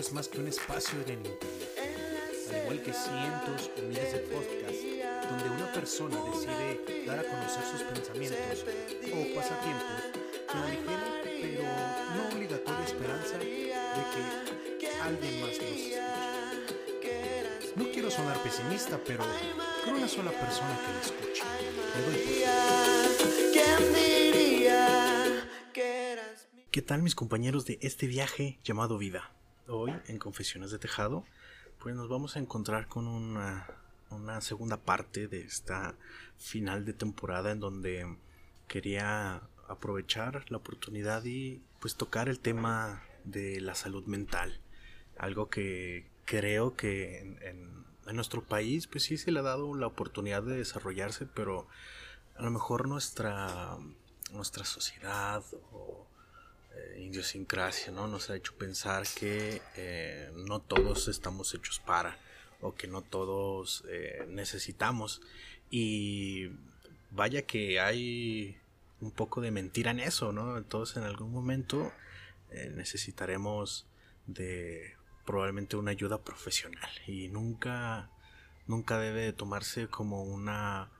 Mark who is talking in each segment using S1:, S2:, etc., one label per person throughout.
S1: no es más que un espacio en el internet, al igual que cientos o miles de podcasts donde una persona decide dar a conocer sus pensamientos o pasatiempos con ligera pero no obligatoria esperanza de que alguien más los escuche. No quiero sonar pesimista, pero con una sola persona que me escuche, me doy por
S2: ¿Quién diría que eras mi
S1: ¿Qué tal mis compañeros de este viaje llamado vida? Hoy en Confesiones de Tejado, pues nos vamos a encontrar con una, una segunda parte de esta final de temporada en donde quería aprovechar la oportunidad y pues tocar el tema de la salud mental. Algo que creo que en, en- en nuestro país pues sí se le ha dado la oportunidad de desarrollarse, pero a lo mejor nuestra, nuestra sociedad o eh, idiosincrasia, ¿no? Nos ha hecho pensar que eh, no todos estamos hechos para o que no todos eh, necesitamos. Y vaya que hay un poco de mentira en eso, ¿no? Entonces en algún momento eh, necesitaremos de probablemente una ayuda profesional y nunca nunca debe de tomarse como una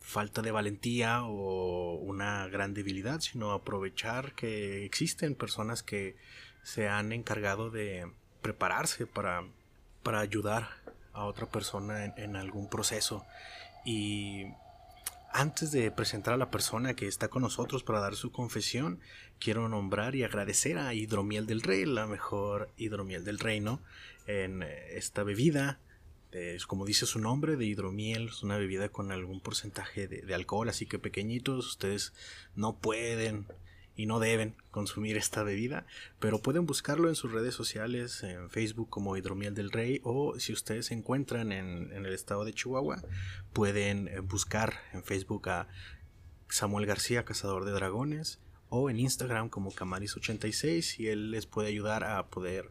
S1: falta de valentía o una gran debilidad, sino aprovechar que existen personas que se han encargado de prepararse para, para ayudar a otra persona en, en algún proceso. Y antes de presentar a la persona que está con nosotros para dar su confesión, quiero nombrar y agradecer a Hidromiel del Rey, la mejor hidromiel del reino, en esta bebida es como dice su nombre, de hidromiel, es una bebida con algún porcentaje de, alcohol, así que pequeñitos, ustedes no pueden y no deben consumir esta bebida, pero pueden buscarlo en sus redes sociales, en Facebook como Hidromiel del Rey, o si ustedes se encuentran en, el estado de Chihuahua, pueden eh, buscar en Facebook a Samuel García, Cazador de Dragones, o en Instagram como Camaris86 y él les puede ayudar a poder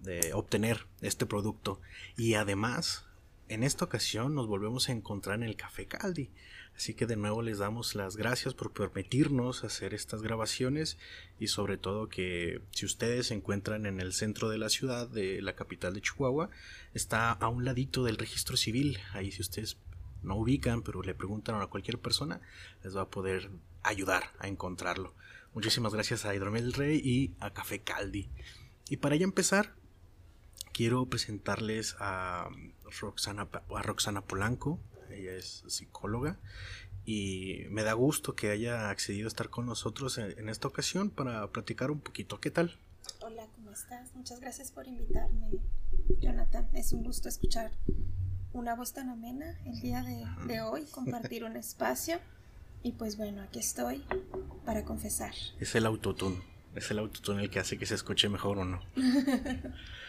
S1: de obtener este producto. Y además, en esta ocasión nos volvemos a encontrar en el Café Caldi. Así que de nuevo les damos las gracias por permitirnos hacer estas grabaciones y sobre todo que si ustedes se encuentran en el centro de la ciudad, de la capital de Chihuahua, está a un ladito del registro civil. Ahí si ustedes no ubican, pero le preguntan a cualquier persona, les va a poder ayudar a encontrarlo. Muchísimas gracias a Hidromel Rey y a Café Caldi. Y para ya empezar, quiero presentarles a Roxana, a Roxana Polanco. Ella es psicóloga y me da gusto que haya accedido a estar con nosotros en, en esta ocasión para platicar un poquito. ¿Qué tal?
S3: Hola, ¿cómo estás? Muchas gracias por invitarme, Jonathan. Es un gusto escuchar una voz tan amena el día de, de hoy, compartir un espacio. Y pues bueno, aquí estoy para confesar.
S1: Es el autotune. Es el autotune el que hace que se escuche mejor o no.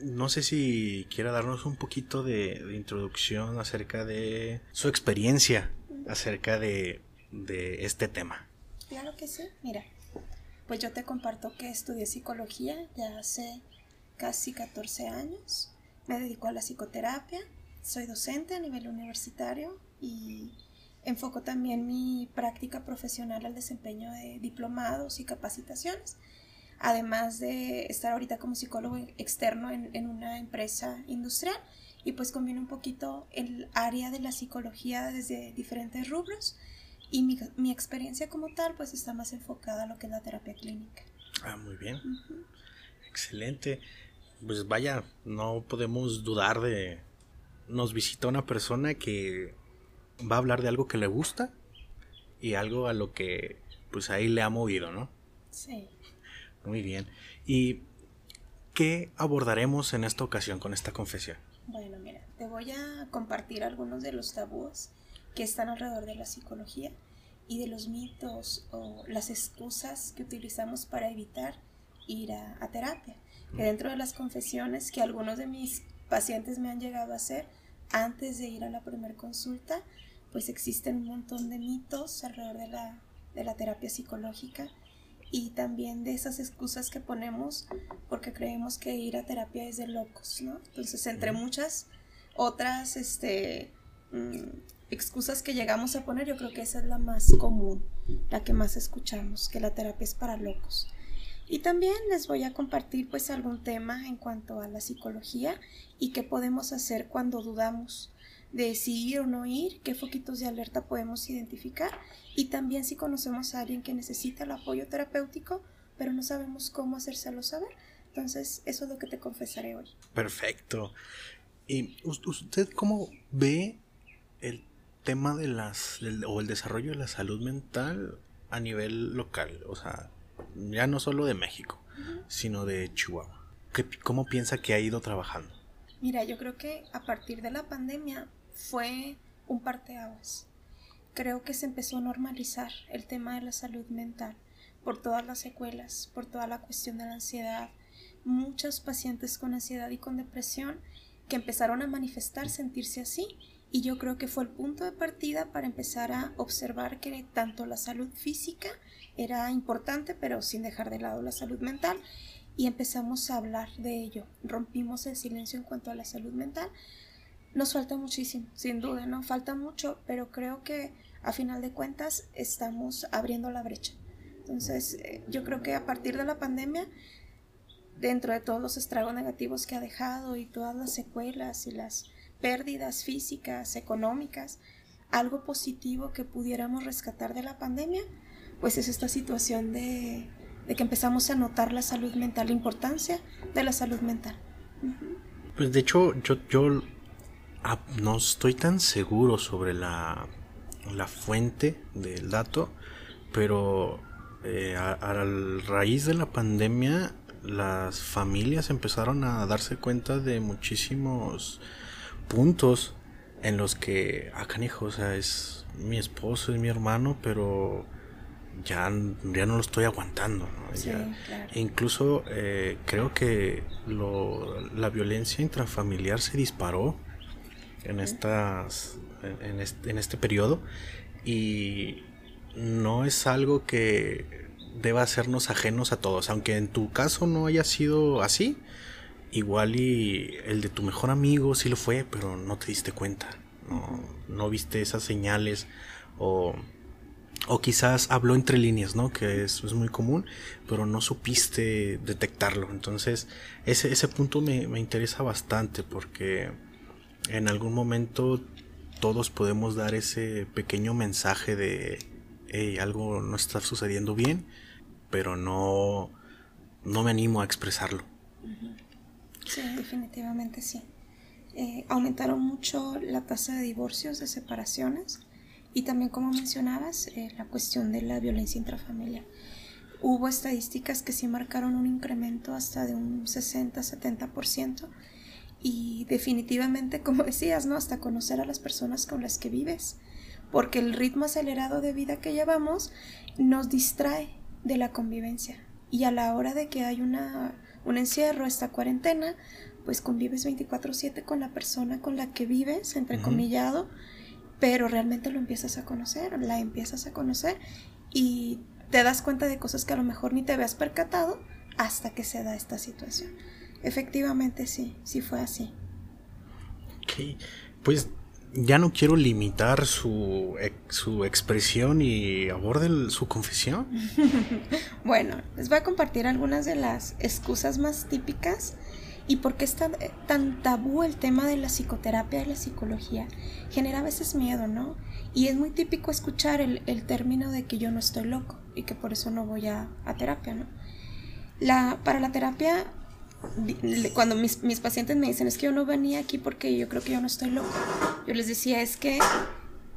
S1: No sé si quiera darnos un poquito de, de introducción acerca de su experiencia acerca de, de este tema.
S3: Claro que sí, mira, pues yo te comparto que estudié psicología ya hace casi 14 años. Me dedico a la psicoterapia, soy docente a nivel universitario y enfoco también mi práctica profesional al desempeño de diplomados y capacitaciones, además de estar ahorita como psicólogo externo en, en una empresa industrial y pues combino un poquito el área de la psicología desde diferentes rubros y mi, mi experiencia como tal pues está más enfocada a lo que es la terapia clínica.
S1: Ah, muy bien. Excelente. Pues vaya, no podemos dudar de... Nos visita una persona que va a hablar de algo que le gusta y algo a lo que pues ahí le ha movido, ¿no?
S3: Sí.
S1: Muy bien. ¿Y qué abordaremos en esta ocasión con esta confesión?
S3: Bueno, mira, te voy a compartir algunos de los tabúes que están alrededor de la psicología y de los mitos o las excusas que utilizamos para evitar ir a, a terapia. Que dentro de las confesiones que algunos de mis pacientes me han llegado a hacer antes de ir a la primera consulta, pues existen un montón de mitos alrededor de la, de la terapia psicológica y también de esas excusas que ponemos porque creemos que ir a terapia es de locos, ¿no? Entonces, entre muchas otras este, mm, excusas que llegamos a poner, yo creo que esa es la más común, la que más escuchamos, que la terapia es para locos. Y también les voy a compartir pues algún tema en cuanto a la psicología y qué podemos hacer cuando dudamos de si ir o no ir, qué foquitos de alerta podemos identificar y también si conocemos a alguien que necesita el apoyo terapéutico pero no sabemos cómo hacérselo saber. Entonces, eso es lo que te confesaré hoy.
S1: Perfecto. ¿Y usted cómo ve el tema de las o el desarrollo de la salud mental a nivel local? O sea, ya no solo de México, sino de Chihuahua. ¿Cómo piensa que ha ido trabajando?
S3: Mira, yo creo que a partir de la pandemia fue un parteaguas. Creo que se empezó a normalizar el tema de la salud mental por todas las secuelas, por toda la cuestión de la ansiedad. Muchos pacientes con ansiedad y con depresión que empezaron a manifestar sentirse así y yo creo que fue el punto de partida para empezar a observar que tanto la salud física era importante pero sin dejar de lado la salud mental y empezamos a hablar de ello. Rompimos el silencio en cuanto a la salud mental. Nos falta muchísimo, sin duda, ¿no? Falta mucho, pero creo que a final de cuentas estamos abriendo la brecha. Entonces, eh, yo creo que a partir de la pandemia, dentro de todos los estragos negativos que ha dejado y todas las secuelas y las pérdidas físicas, económicas, algo positivo que pudiéramos rescatar de la pandemia, pues es esta situación de, que empezamos a notar la salud mental, la importancia de la salud mental.
S1: Pues de hecho, yo, yo ah, no estoy tan seguro sobre la, la fuente del dato, pero eh, a, raíz de la pandemia las familias empezaron a darse cuenta de muchísimos puntos en los que, ah, canijo, o sea, es mi esposo, es mi hermano, pero ya, ya no lo estoy aguantando. E incluso eh, creo que lo, la violencia intrafamiliar se disparó en, estas, en, este, en este periodo y no es algo que deba hacernos ajenos a todos, aunque en tu caso no haya sido así, igual y el de tu mejor amigo sí lo fue, pero no te diste cuenta, no, viste esas señales o, o quizás habló entre líneas, ¿no? Que es, muy común, pero no supiste detectarlo. Entonces, ese, ese punto me, me interesa bastante porque en algún momento todos podemos dar ese pequeño mensaje de algo no está sucediendo bien, pero no, no me animo a expresarlo.
S3: Sí, definitivamente sí. Eh, aumentaron mucho la tasa de divorcios, de separaciones y también, como mencionabas, eh, la cuestión de la violencia intrafamiliar. Hubo estadísticas que sí marcaron un incremento hasta de un 60-70% y definitivamente, como decías, ¿no? Hasta conocer a las personas con las que vives porque el ritmo acelerado de vida que llevamos nos distrae de la convivencia. Y a la hora de que hay una, un encierro, esta cuarentena, pues convives 24/7 con la persona con la que vives, entrecomillado, pero realmente lo empiezas a conocer, la empiezas a conocer y te das cuenta de cosas que a lo mejor ni te habías percatado hasta que se da esta situación. Efectivamente sí, sí fue así.
S1: Ok, pues ya no quiero limitar su, su expresión y aborde su confesión.
S3: bueno, les voy a compartir algunas de las excusas más típicas y por qué está tan tabú el tema de la psicoterapia y la psicología. Genera a veces miedo, ¿no? Y es muy típico escuchar el, término de que yo no estoy loco y que por eso no voy a, a terapia, ¿no? La, para la terapia cuando mis, mis, pacientes me dicen, es que yo no venía aquí porque yo creo que yo no estoy loco. Yo les decía, es que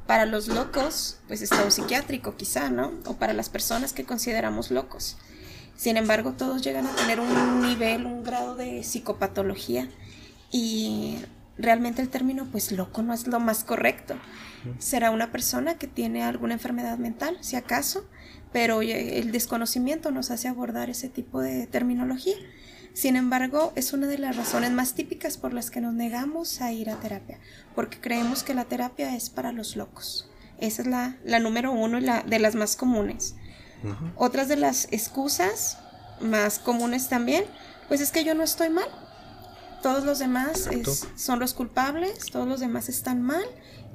S3: para los locos, pues está un psiquiátrico quizá, ¿no? O para las personas que consideramos locos. Sin embargo, todos llegan a tener un nivel, un grado de psicopatología y realmente el término, pues loco no es lo más correcto. Será una persona que tiene alguna enfermedad mental, si acaso, pero el desconocimiento nos hace abordar ese tipo de terminología. Sin embargo, es una de las razones más típicas por las que nos negamos a ir a terapia, porque creemos que la terapia es para los locos. Esa es la, la número uno y la de las más comunes. Otras de las excusas más comunes también, pues es que yo no estoy mal. Todos los demás son los culpables, todos los demás están mal,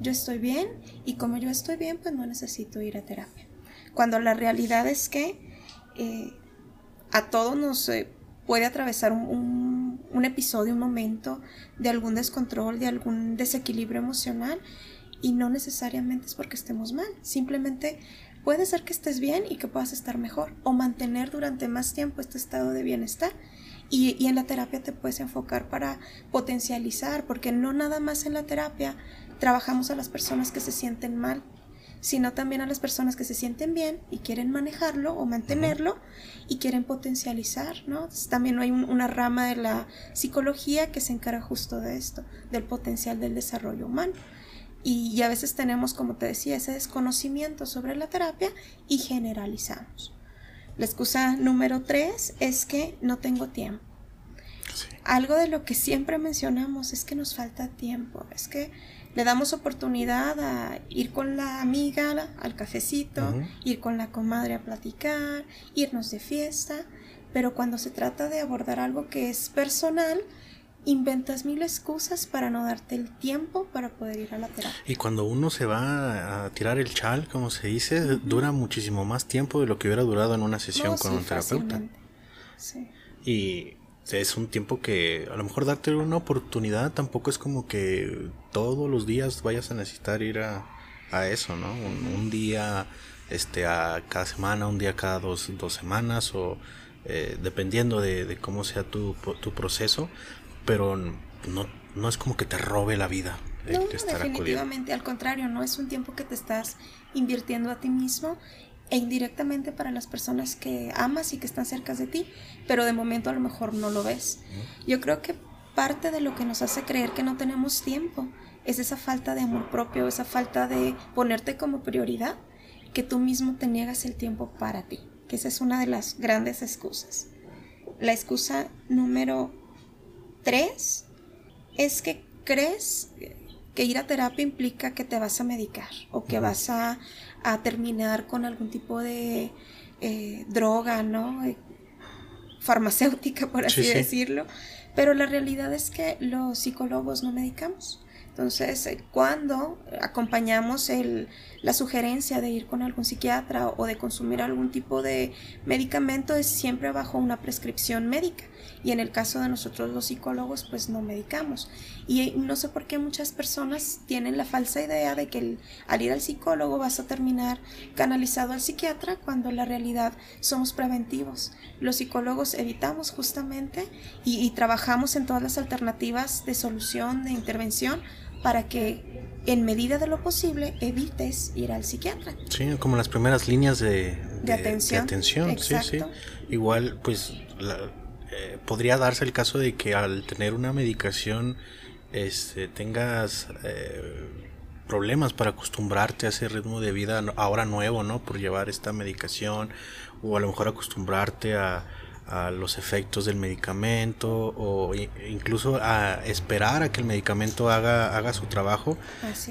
S3: yo estoy bien y como yo estoy bien, pues no necesito ir a terapia. Cuando la realidad es que eh, a todos nos eh, puede atravesar un, episodio, un momento de algún descontrol, de algún desequilibrio emocional y no necesariamente es porque estemos mal, simplemente puede ser que estés bien y que puedas estar mejor o mantener durante más tiempo este estado de bienestar. Y, y, en la terapia te puedes enfocar para potencializar, porque no nada más en la terapia trabajamos a las personas que se sienten mal, sino también a las personas que se sienten bien y quieren manejarlo o mantenerlo y quieren potencializar, ¿no? también hay una rama de la psicología que se encarga justo de esto, del potencial del desarrollo humano. Y, y a veces tenemos, como te decía, ese desconocimiento sobre la terapia y generalizamos. La excusa número tres es que no tengo tiempo. Algo de lo que siempre mencionamos es que nos falta tiempo, es que le damos oportunidad a ir con la amiga al cafecito, ir con la comadre a platicar, irnos de fiesta, pero cuando se trata de abordar algo que es personal, inventas mil excusas para no darte el tiempo para poder ir a la terapia.
S1: Y cuando uno se va a tirar el chal, como se dice, dura muchísimo más tiempo de lo que hubiera durado en una sesión con un terapeuta. Sí. Y es un tiempo que a lo mejor darte una oportunidad tampoco es como que todos los días vayas a necesitar ir a, a eso, ¿no? Un, día este, a cada semana, un día cada dos, dos semanas o eh, dependiendo de, cómo sea tu, tu proceso, pero no, no es como que te robe la vida.
S3: No, definitivamente, al contrario, no es un tiempo que te estás invirtiendo a ti mismo e indirectamente para las personas que amas y que están cerca de ti, pero de momento a lo mejor no lo ves. Yo creo que parte de lo que nos hace creer que no tenemos tiempo es esa falta de amor propio, esa falta de ponerte como prioridad, que tú mismo te niegas el tiempo para ti, que esa es una de las grandes excusas. La excusa número tres es que crees que ir a terapia implica que te vas a medicar o que vas a, terminar con algún tipo de eh, droga, ¿no? Eh, farmacéutica, por así decirlo. Pero la realidad es que los psicólogos no medicamos. Entonces, eh, cuando acompañamos el, la sugerencia de ir con algún psiquiatra o de consumir algún tipo de medicamento es siempre bajo una prescripción médica. Y en el caso de nosotros los psicólogos pues no medicamos. Y no sé por qué muchas personas tienen la falsa idea de que al ir al psicólogo vas a terminar canalizado al psiquiatra cuando la realidad somos preventivos. Los psicólogos evitamos justamente y, y trabajamos en todas las alternativas de solución de intervención para que en medida de lo posible evites ir al psiquiatra.
S1: Sí, como las primeras líneas de, de, atención. sí, sí. Igual, pues la, eh, podría darse el caso de que al tener una medicación este, tengas eh, problemas para acostumbrarte a ese ritmo de vida ahora nuevo, ¿no? Por llevar esta medicación o a lo mejor acostumbrarte a, los efectos del medicamento o incluso a esperar a que el medicamento haga, haga su trabajo.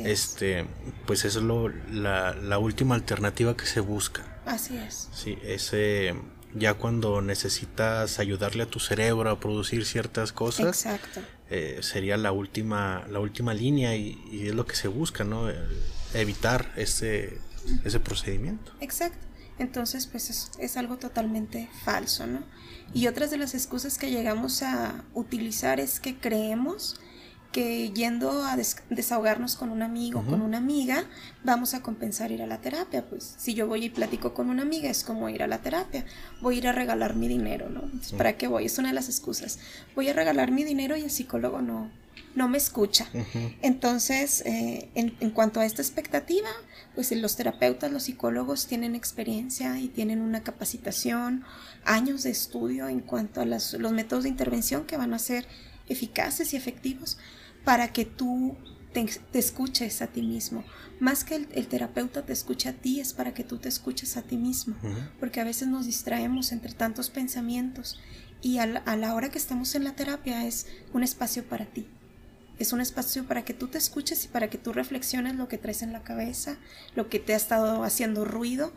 S1: Este, pues eso es lo, la, la última alternativa que se busca.
S3: Así es.
S1: Sí, ese ya cuando necesitas ayudarle a tu cerebro a producir ciertas cosas, eh, sería la última, la última línea y, es lo que se busca, ¿no? evitar ese, ese procedimiento.
S3: Exacto. Entonces, pues es, es, algo totalmente falso, ¿no? Y otras de las excusas que llegamos a utilizar es que creemos que yendo a desahogarnos con un amigo, o con una amiga, vamos a compensar ir a la terapia. Pues si yo voy y platico con una amiga es como ir a la terapia. Voy a ir a regalar mi dinero, ¿no? ¿Para qué voy? Es una de las excusas. Voy a regalar mi dinero y el psicólogo no, no me escucha. Entonces, eh, en, en, cuanto a esta expectativa, pues los terapeutas, los psicólogos tienen experiencia y tienen una capacitación, años de estudio en cuanto a los métodos de intervención que van a ser eficaces y efectivos para que tú te, escuches a ti mismo. Más que el, terapeuta te escuche a ti, es para que tú te escuches a ti mismo. Porque a veces nos distraemos entre tantos pensamientos y a la, hora que estamos en la terapia es un espacio para ti. Es un espacio para que tú te escuches y para que tú reflexiones lo que traes en la cabeza, lo que te ha estado haciendo ruido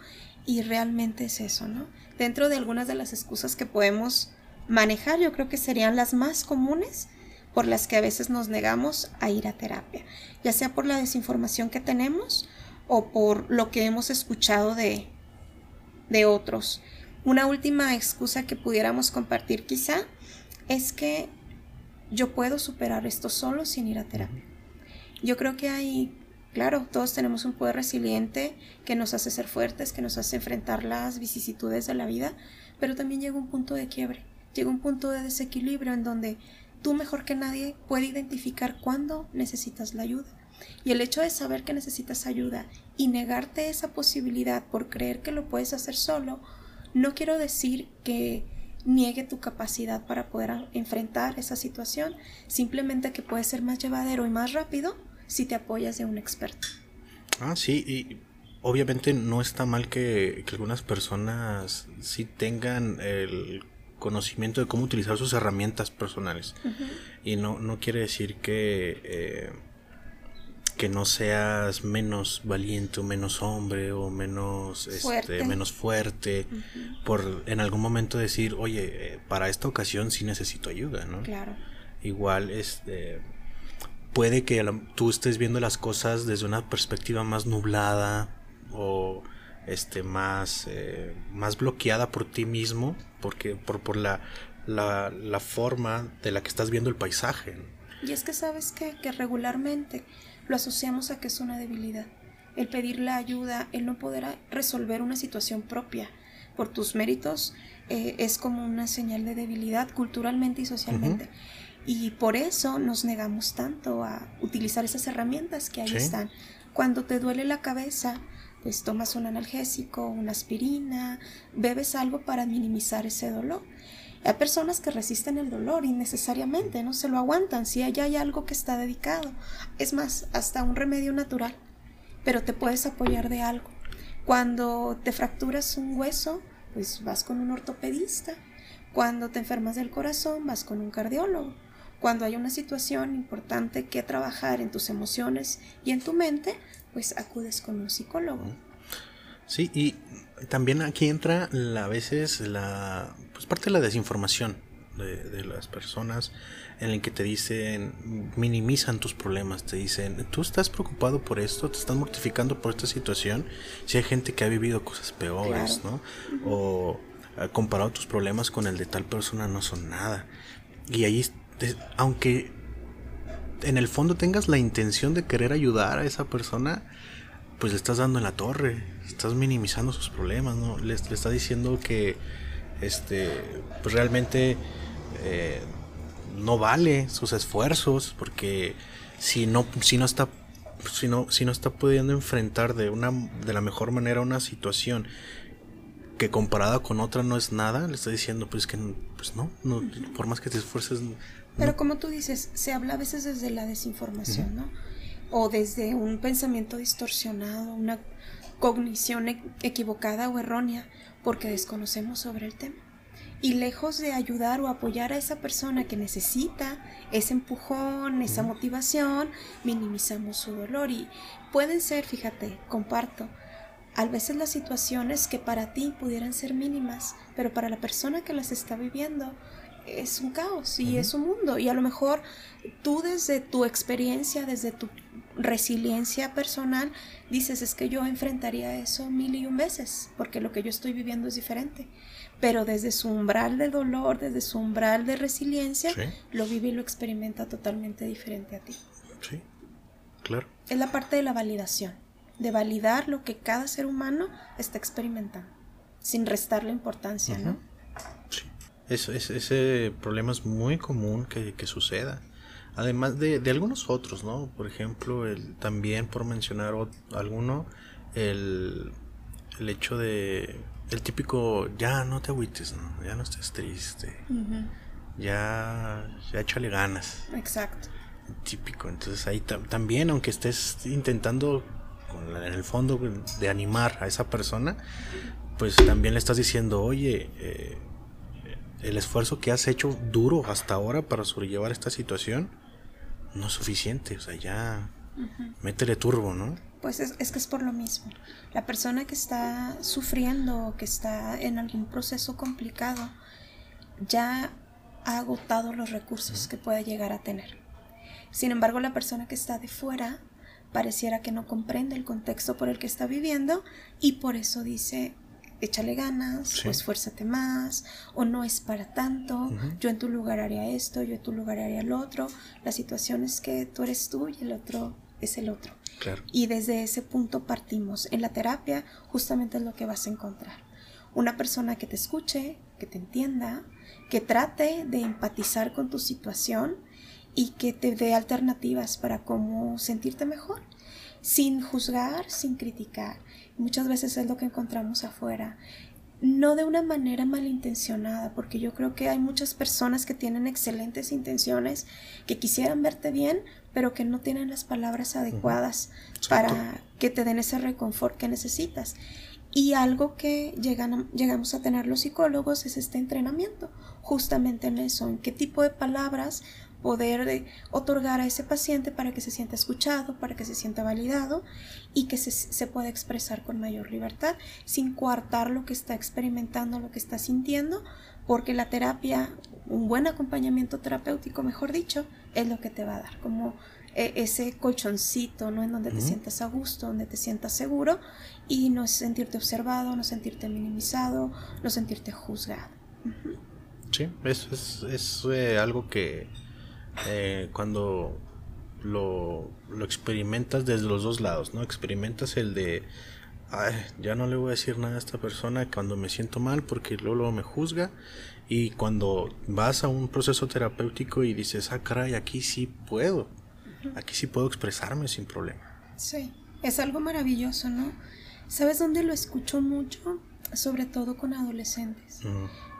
S3: y realmente es eso, ¿no? Dentro de algunas de las excusas que podemos manejar, yo creo que serían las más comunes, por las que a veces nos negamos a ir a terapia, ya sea por la desinformación que tenemos o por lo que hemos escuchado de, de otros. una última excusa que pudiéramos compartir quizá es que yo puedo superar esto solo sin ir a terapia. Yo creo que hay, claro, todos tenemos un poder resiliente que nos hace ser fuertes, que nos hace enfrentar las vicisitudes de la vida, pero también llega un punto de quiebre, llega un punto de desequilibrio en donde tú mejor que nadie puedes identificar cuándo necesitas la ayuda. Y el hecho de saber que necesitas ayuda y negarte esa posibilidad por creer que lo puedes hacer solo, no quiero decir que niegue tu capacidad para poder enfrentar esa situación, simplemente que puede ser más llevadero y más rápido si te apoyas de un experto.
S1: Ah, sí, y obviamente no está mal que, algunas personas sí tengan el conocimiento de cómo utilizar sus herramientas personales. Y no, no quiere decir que... Eh, que no seas menos valiente o menos hombre o menos este, fuerte, menos fuerte por en algún momento decir, oye, eh, para esta ocasión sí necesito ayuda, ¿no?
S3: Claro.
S1: Igual, este, puede que tú estés viendo las cosas desde una perspectiva más nublada o este más eh, más bloqueada por ti mismo porque por, por la, la, la forma de la que estás viendo el paisaje.
S3: Y es que sabes que regularmente lo asociamos a que es una debilidad. El pedir la ayuda, el no poder resolver una situación propia por tus méritos, eh, es como una señal de debilidad culturalmente y socialmente. Y por eso nos negamos tanto a utilizar esas herramientas que ahí están. Cuando te duele la cabeza, pues tomas un analgésico, una aspirina, bebes algo para minimizar ese dolor. Hay personas que resisten el dolor innecesariamente, no se lo aguantan si allá hay algo que está dedicado. Es más, hasta un remedio natural, pero te puedes apoyar de algo. Cuando te fracturas un hueso, pues vas con un ortopedista. Cuando te enfermas del corazón, vas con un cardiólogo. Cuando hay una situación importante que trabajar en tus emociones y en tu mente, pues acudes con un psicólogo.
S1: Sí, y también aquí entra a veces la pues parte de la desinformación de, las personas en el que te dicen minimizan tus problemas, te dicen tú estás preocupado por esto, te estás mortificando por esta situación, si hay gente que ha vivido cosas peores, ¿no? O eh, comparado tus problemas con el de tal persona no son nada. Y ahí, aunque en el fondo tengas la intención de querer ayudar a esa persona, pues le estás dando en la torre, estás minimizando sus problemas, ¿no? Le, le estás diciendo que este, pues realmente eh, no vale sus esfuerzos, porque si no, si no está si no, si no está pudiendo enfrentar de una de la mejor manera una situación que comparada con otra no es nada, le está diciendo pues que pues no, no por más que te esfuerces.
S3: Pero como tú dices, se habla a veces desde la desinformación, ¿no? o desde un pensamiento distorsionado, una cognición e-, equivocada o errónea, porque desconocemos sobre el tema. Y lejos de ayudar o apoyar a esa persona que necesita ese empujón, esa motivación, minimizamos su dolor. Y pueden ser, fíjate, comparto, a veces las situaciones que para ti pudieran ser mínimas, pero para la persona que las está viviendo es un caos y es un mundo. Y a lo mejor tú desde tu experiencia, desde tu resiliencia personal, dices, es que yo enfrentaría eso mil y un veces, porque lo que yo estoy viviendo es diferente. Pero desde su umbral de dolor, desde su umbral de resiliencia, lo vive y lo experimenta totalmente diferente a ti.
S1: Sí, claro.
S3: Es la parte de la validación, de validar lo que cada ser humano está experimentando, sin restarle importancia, ¿no?
S1: Sí. ese problema es muy común que, que suceda. Además de, de, algunos otros, ¿no? Por ejemplo, el, también por mencionar alguno, el, el hecho de el típico ya no te agüites, ¿no? ya no estés triste, ya, ya échale ganas.
S3: Exacto.
S1: Típico, entonces ahí también, aunque estés intentando en el fondo de animar a esa persona, pues también le estás diciendo, oye, eh, el esfuerzo que has hecho duro hasta ahora para sobrellevar esta situación, no es suficiente, o sea, ya métele turbo, ¿no?
S3: Pues es, que es por lo mismo. La persona que está sufriendo, que está en algún proceso complicado, ya ha agotado los recursos que puede llegar a tener. Sin embargo, la persona que está de fuera pareciera que no comprende el contexto por el que está viviendo y por eso dice, échale ganas, o esfuérzate más, o no es para tanto, yo en tu lugar haría esto, yo en tu lugar haría lo otro. La situación es que tú eres tú y el otro es el otro. Y desde ese punto partimos. En la terapia justamente es lo que vas a encontrar. Una persona que te escuche, que te entienda, que trate de empatizar con tu situación y que te dé alternativas para cómo sentirte mejor, sin juzgar, sin criticar. Muchas veces es lo que encontramos afuera. No de una manera malintencionada, porque yo creo que hay muchas personas que tienen excelentes intenciones, que quisieran verte bien, pero que no tienen las palabras adecuadas para que te den ese reconfort que necesitas. Y algo que llegan llegamos a tener los psicólogos es este entrenamiento, justamente en eso, en qué tipo de palabras poder otorgar a ese paciente para que se sienta escuchado, para que se sienta validado y que se, se, pueda expresar con mayor libertad sin coartar lo que está experimentando, lo que está sintiendo, porque la terapia, un buen acompañamiento terapéutico, mejor dicho, es lo que te va a dar, como eh, ese colchoncito, ¿no? En donde te sientas a gusto, donde te sientas seguro y no sentirte observado, no sentirte minimizado, no sentirte juzgado.
S1: Sí, eso es, es eh, algo que eh, cuando lo, lo, experimentas desde los dos lados, ¿no? Experimentas el de, Ay, ya no le voy a decir nada a esta persona cuando me siento mal porque luego, me juzga. Y cuando vas a un proceso terapéutico y dices, ah, caray, aquí sí puedo, aquí sí puedo expresarme sin problema.
S3: Sí, es algo maravilloso, ¿no? ¿Sabes dónde lo escucho mucho? Sobre todo con adolescentes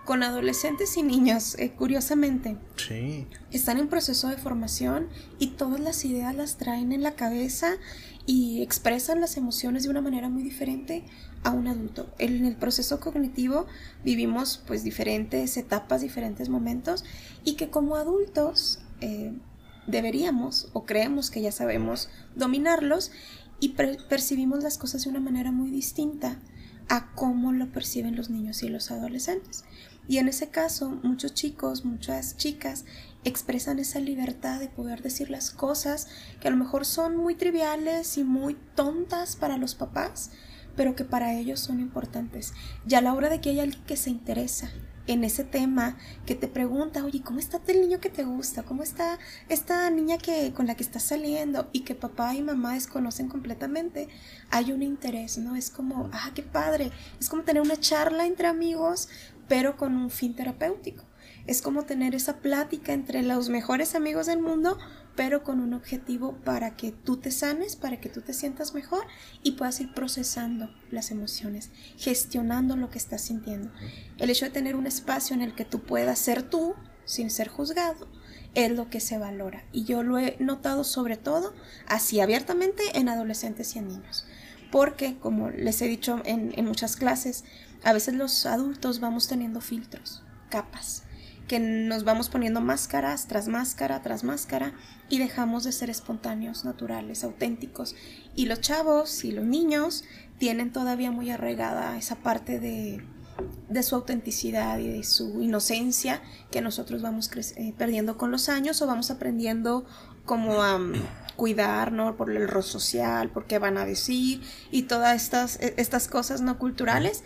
S3: con adolescentes y niños, eh, curiosamente.
S1: Sí.
S3: Están en proceso de formación y todas las ideas las traen en la cabeza y expresan las emociones de una manera muy diferente a un adulto. En el proceso cognitivo vivimos pues diferentes etapas, diferentes momentos y que como adultos eh, deberíamos o creemos que ya sabemos dominarlos y percibimos las cosas de una manera muy distinta a cómo lo perciben los niños y los adolescentes. Y en ese caso, muchos chicos, muchas chicas expresan esa libertad de poder decir las cosas que a lo mejor son muy triviales y muy tontas para los papás, pero que para ellos son importantes. Y a la hora de que hay alguien que se interesa en ese tema, que te pregunta, oye, ¿cómo está el niño que te gusta? ¿Cómo está esta niña que, con la que estás saliendo? Y que papá y mamá desconocen completamente, hay un interés, ¿no? Es como, ah, qué padre. Es como tener una charla entre amigos pero con un fin terapéutico. Es como tener esa plática entre los mejores amigos del mundo, pero con un objetivo para que tú te sanes, para que tú te sientas mejor y puedas ir procesando las emociones, gestionando lo que estás sintiendo. El hecho de tener un espacio en el que tú puedas ser tú sin ser juzgado es lo que se valora. Y yo lo he notado sobre todo así abiertamente en adolescentes y en niños. Porque, como les he dicho en, en muchas clases, a veces los adultos vamos teniendo filtros, capas, que nos vamos poniendo máscaras tras máscara tras máscara y dejamos de ser espontáneos, naturales, auténticos. Y los chavos y los niños tienen todavía muy arraigada esa parte de, de su autenticidad y de su inocencia que nosotros vamos eh, perdiendo con los años o vamos aprendiendo como a mm, cuidar, ¿no? Por el rol social, por qué van a decir y todas estas, e, estas cosas no culturales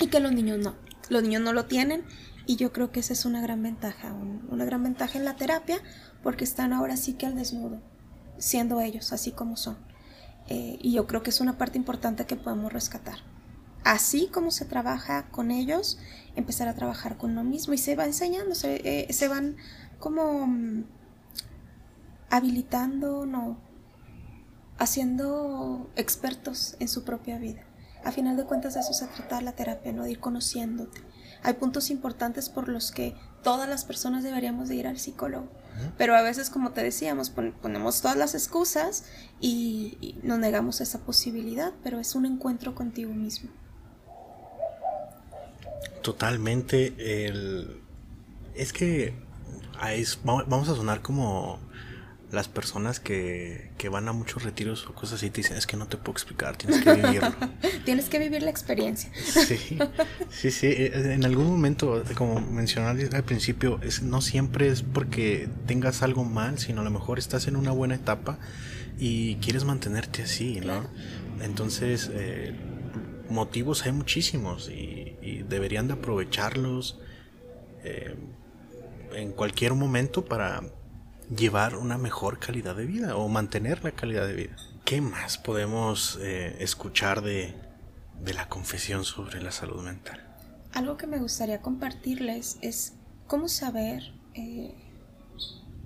S3: y que los niños no. Los niños no lo tienen y yo creo que esa es una gran ventaja, una gran ventaja en la terapia porque están ahora sí que al desnudo, siendo ellos así como son. Eh, y yo creo que es una parte importante que podemos rescatar. Así como se trabaja con ellos, empezar a trabajar con lo mismo y se va enseñando, se, eh, se van como mm, habilitando, no, haciendo expertos en su propia vida. A final de cuentas de eso se trata la terapia, ¿no? De ir conociéndote. Hay puntos importantes por los que todas las personas deberíamos de ir al psicólogo. Pero a veces, como te decíamos, ponemos todas las excusas y, nos negamos esa posibilidad, pero es un encuentro contigo mismo.
S1: Totalmente. El... Es que vamos a sonar como las personas que, que, van a muchos retiros o cosas así te dicen, es que no te puedo explicar, tienes que vivirlo.
S3: tienes que vivir la experiencia.
S1: sí, sí, sí. Eh, en algún momento, como mencionaste al principio, es, no siempre es porque tengas algo mal, sino a lo mejor estás en una buena etapa y quieres mantenerte así, ¿no? Entonces, eh, motivos hay muchísimos y, deberían de aprovecharlos eh, en cualquier momento para llevar una mejor calidad de vida o mantener la calidad de vida. ¿Qué más podemos eh, escuchar de, de la confesión sobre la salud mental?
S3: Algo que me gustaría compartirles es cómo saber eh,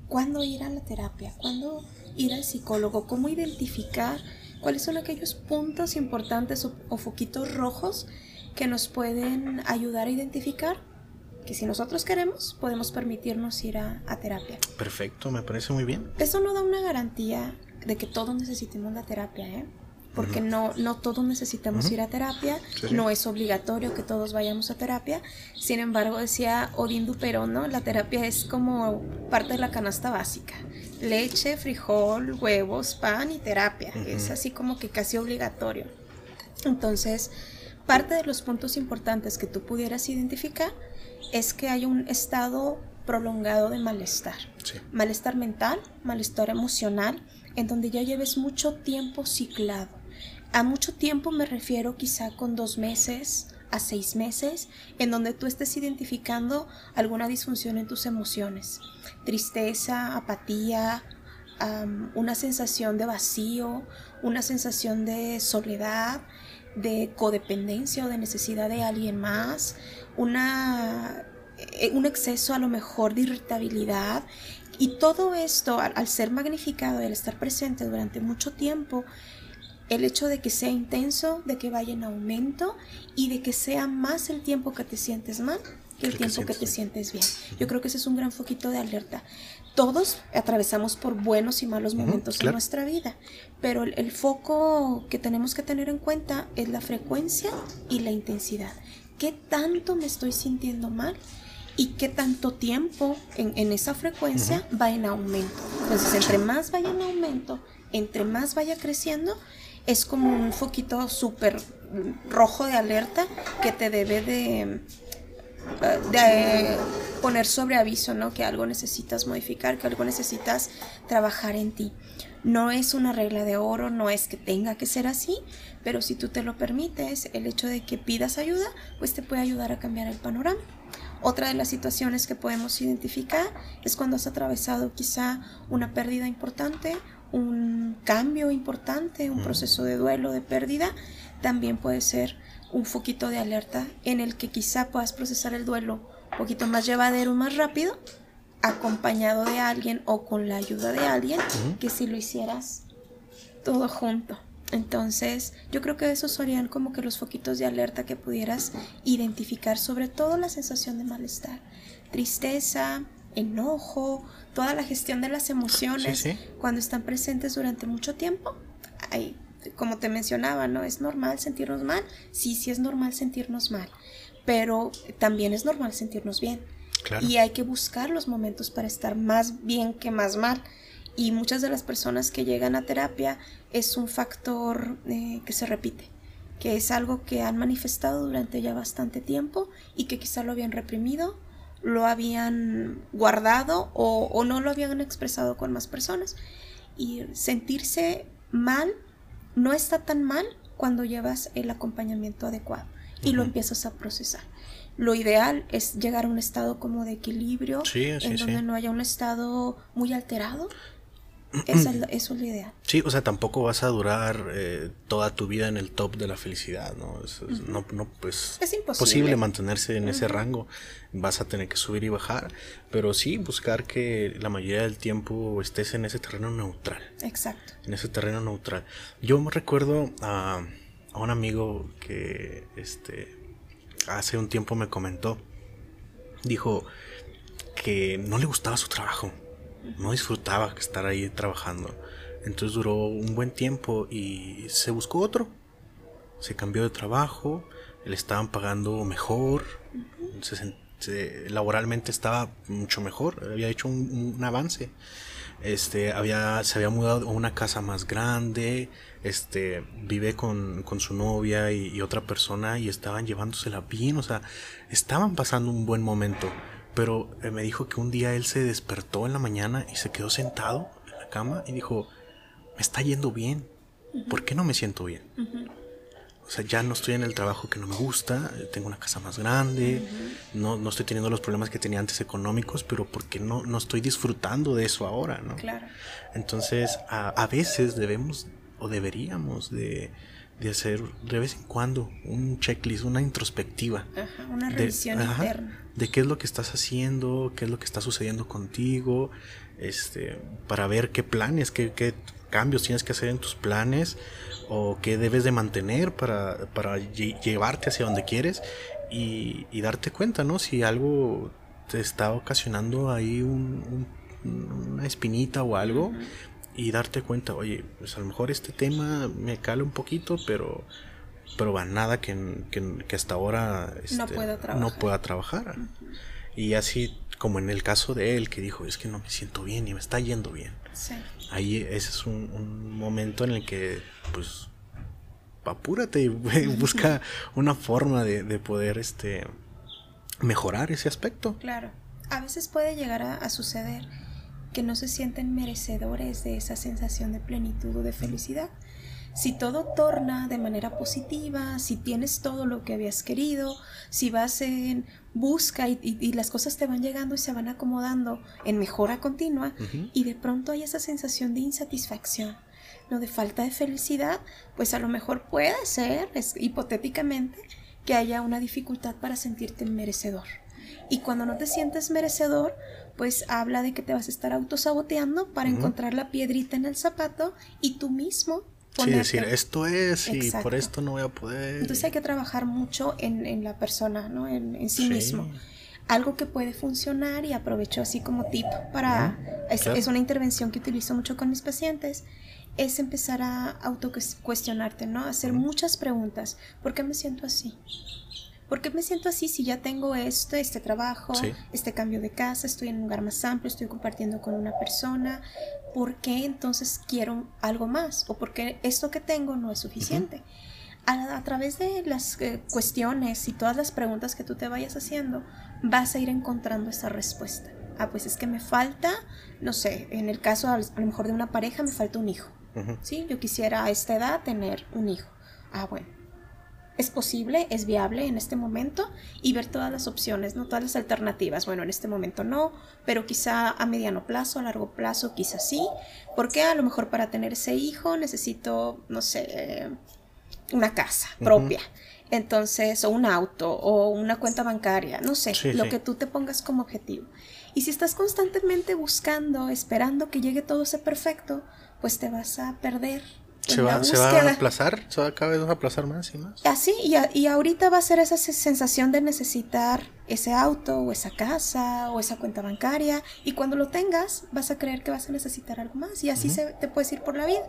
S3: cuándo ir a la terapia, cuándo ir al psicólogo, cómo identificar cuáles son aquellos puntos importantes o, foquitos rojos que nos pueden ayudar a identificar que si nosotros queremos podemos permitirnos ir a, a, terapia.
S1: Perfecto, me parece muy bien.
S3: Eso no da una garantía de que todos necesitemos la terapia, ¿eh? porque no, no todos necesitamos ir a terapia, no es obligatorio que todos vayamos a terapia. Sin embargo, decía Odín Duperón, ¿no? La terapia es como parte de la canasta básica. Leche, frijol, huevos, pan y terapia. Es así como que casi obligatorio. Entonces, parte de los puntos importantes que tú pudieras identificar es que hay un estado prolongado de malestar. Malestar mental, malestar emocional, en donde ya lleves mucho tiempo ciclado a mucho tiempo me refiero quizá con dos meses a seis meses, en donde tú estés identificando alguna disfunción en tus emociones. Tristeza, apatía, una sensación de vacío, una sensación de soledad, de codependencia o de necesidad de alguien más, una, eh, un exceso a lo mejor de irritabilidad. Y todo esto, al, al ser magnificado y al estar presente durante mucho tiempo, el hecho de que sea intenso, de que vaya en aumento y de que sea más el tiempo que te sientes mal que el tiempo que te sientes bien. Yo creo que ese es un gran foquito de alerta. Todos atravesamos por buenos y malos momentos en nuestra vida, pero el, foco que tenemos que tener en cuenta es la frecuencia y la intensidad. ¿Qué tanto me estoy sintiendo mal? y qué tanto tiempo en, esa frecuencia va en aumento. Entonces, entre más vaya en aumento, entre más vaya creciendo, es como un foquito súper rojo de alerta que te debe de, de poner sobre aviso, ¿no? Que algo necesitas modificar, que algo necesitas trabajar en ti. No es una regla de oro, no es que tenga que ser así, pero si tú te lo permites, el hecho de que pidas ayuda, pues te puede ayudar a cambiar el panorama. Otra de las situaciones que podemos identificar es cuando has atravesado quizá una pérdida importante un cambio importante, un proceso de duelo, de pérdida, también puede ser un foquito de alerta en el que quizá puedas procesar el duelo un poquito más llevadero, más rápido, acompañado de alguien o con la ayuda de alguien, que si lo hicieras todo junto. Entonces, yo creo que esos serían como que los foquitos de alerta que pudieras identificar, sobre todo la sensación de malestar, tristeza, enojo, toda la gestión de las emociones cuando están presentes durante mucho tiempo. Hay, como te mencionaba, ¿no? Es normal sentirnos mal. Sí, sí es normal sentirnos mal. Pero también es normal sentirnos bien. Y hay que buscar los momentos para estar más bien que más mal. Y muchas de las personas que llegan a terapia es un factor eh, que se repite, que es algo que han manifestado durante ya bastante tiempo y que quizá lo habían reprimido lo habían guardado o, no lo habían expresado con más personas. Y sentirse mal no está tan mal cuando llevas el acompañamiento adecuado y lo empiezas a procesar. Lo ideal es llegar a un estado como de equilibrio, en donde no haya un estado muy alterado, eso es, la idea.
S1: Sí, o sea, tampoco vas a durar eh, toda tu vida en el top de la felicidad, ¿no? Es, no, no, pues,
S3: es
S1: imposible mantenerse en ese rango. Vas a tener que subir y bajar, pero sí buscar que la mayoría del tiempo estés en ese terreno neutral.
S3: Exacto.
S1: En ese terreno neutral. Yo me recuerdo a, a un amigo que este, hace un tiempo me comentó, dijo que no le gustaba su trabajo no disfrutaba estar ahí trabajando. Entonces duró un buen tiempo y se buscó otro. Se cambió de trabajo, le estaban pagando mejor, laboralmente estaba mucho mejor, había hecho un, avance. Este, había, se había mudado a una casa más grande, este, vive con, su novia y, y, otra persona y estaban llevándosela bien, o sea, estaban pasando un buen momento. Pero eh, me dijo que un día él se despertó en la mañana y se quedó sentado en la cama y dijo, me está yendo bien, ¿por qué no me siento bien? O O sea, ya no estoy en el trabajo que no me gusta, eh, tengo una casa más grande, no, no estoy teniendo los problemas que tenía antes económicos, pero porque no, no estoy disfrutando de eso ahora, ¿no?
S3: Claro.
S1: Entonces, a, a veces debemos o deberíamos de, de hacer de vez en cuando un checklist, una introspectiva.
S3: Ajá, una
S1: de-
S3: revisión
S1: ajá,
S3: interna.
S1: de qué es lo que estás haciendo, qué es lo que está sucediendo contigo, este, para ver qué planes, qué, qué cambios tienes que hacer en tus planes o qué debes de mantener para, para lle- llevarte hacia donde quieres y, y darte cuenta, ¿no? Si algo te está ocasionando ahí un- un- una espinita o algo y darte cuenta, oye, pues a lo mejor este tema me cala un poquito, pero pero va nada que, que- que hasta ahora
S3: No
S1: este,
S3: pueda
S1: no
S3: trabajar.
S1: pueda trabajar. Y así como en el caso de él que dijo, es que no me siento bien y me está yendo bien.
S3: Sí.
S1: Ahí ese es un, un momento en el que pues apúrate y busca una forma de, de poder este mejorar ese aspecto.
S3: Claro. A veces puede llegar a, a suceder que no se sienten merecedores de esa sensación de plenitud o de felicidad. Si todo torna de manera positiva, si tienes todo lo que habías querido, si vas en busca y, y- y las cosas te van llegando y se van acomodando en mejora continua, y de pronto hay esa sensación de insatisfacción, no de falta de felicidad, pues a lo mejor puede ser, es, hipotéticamente, que haya una dificultad para sentirte merecedor. Y cuando no te sientes merecedor, pues habla de que te vas a estar autosaboteando para encontrar la piedrita en el zapato y tú mismo
S1: Sí,
S3: ponerte.
S1: decir, esto es y por esto no voy a poder.
S3: Entonces hay que trabajar mucho en, en la persona, ¿no? En, en sí,
S1: Sí.
S3: mismo. Algo que puede funcionar y aprovecho así como tip para... es,
S1: claro.
S3: es una intervención que utilizo mucho con mis pacientes. Es empezar a autocuestionarte, ¿no? Hacer muchas preguntas. ¿Por qué me siento así? ¿Por qué me siento así si ya tengo esto, este trabajo,
S1: Sí.
S3: este cambio de casa, estoy en un lugar más amplio, estoy compartiendo con una persona? ¿Por qué entonces quiero algo más? ¿O por qué esto que tengo no es suficiente? a, a través de las eh, cuestiones y todas las preguntas que tú te vayas haciendo, vas a ir encontrando esa respuesta. Ah, pues es que me falta, no sé, en el caso a lo mejor de una pareja me falta un hijo.
S1: Ujú.
S3: ¿sí? Yo quisiera a esta edad tener un hijo. Ah, bueno. Es posible, es viable en este momento y ver todas las opciones, no todas las alternativas. Bueno, en este momento no, pero quizá a mediano plazo, a largo plazo, quizá sí. Porque a lo mejor para tener ese hijo necesito, no sé, una casa propia. Entonces, o un auto, o una cuenta bancaria, no sé,
S1: Sí,
S3: lo
S1: sí.
S3: que tú te pongas como objetivo. Y si estás constantemente buscando, esperando que llegue todo ese perfecto, pues te vas a perder.
S1: Se va, se va a aplazar, se va cada vez a aplazar más y más.
S3: Así, y, a- y ahorita va a ser esa se- sensación de necesitar ese auto o esa casa o esa cuenta bancaria y cuando lo tengas vas a creer que vas a necesitar algo más y así se, te puedes ir por la vida.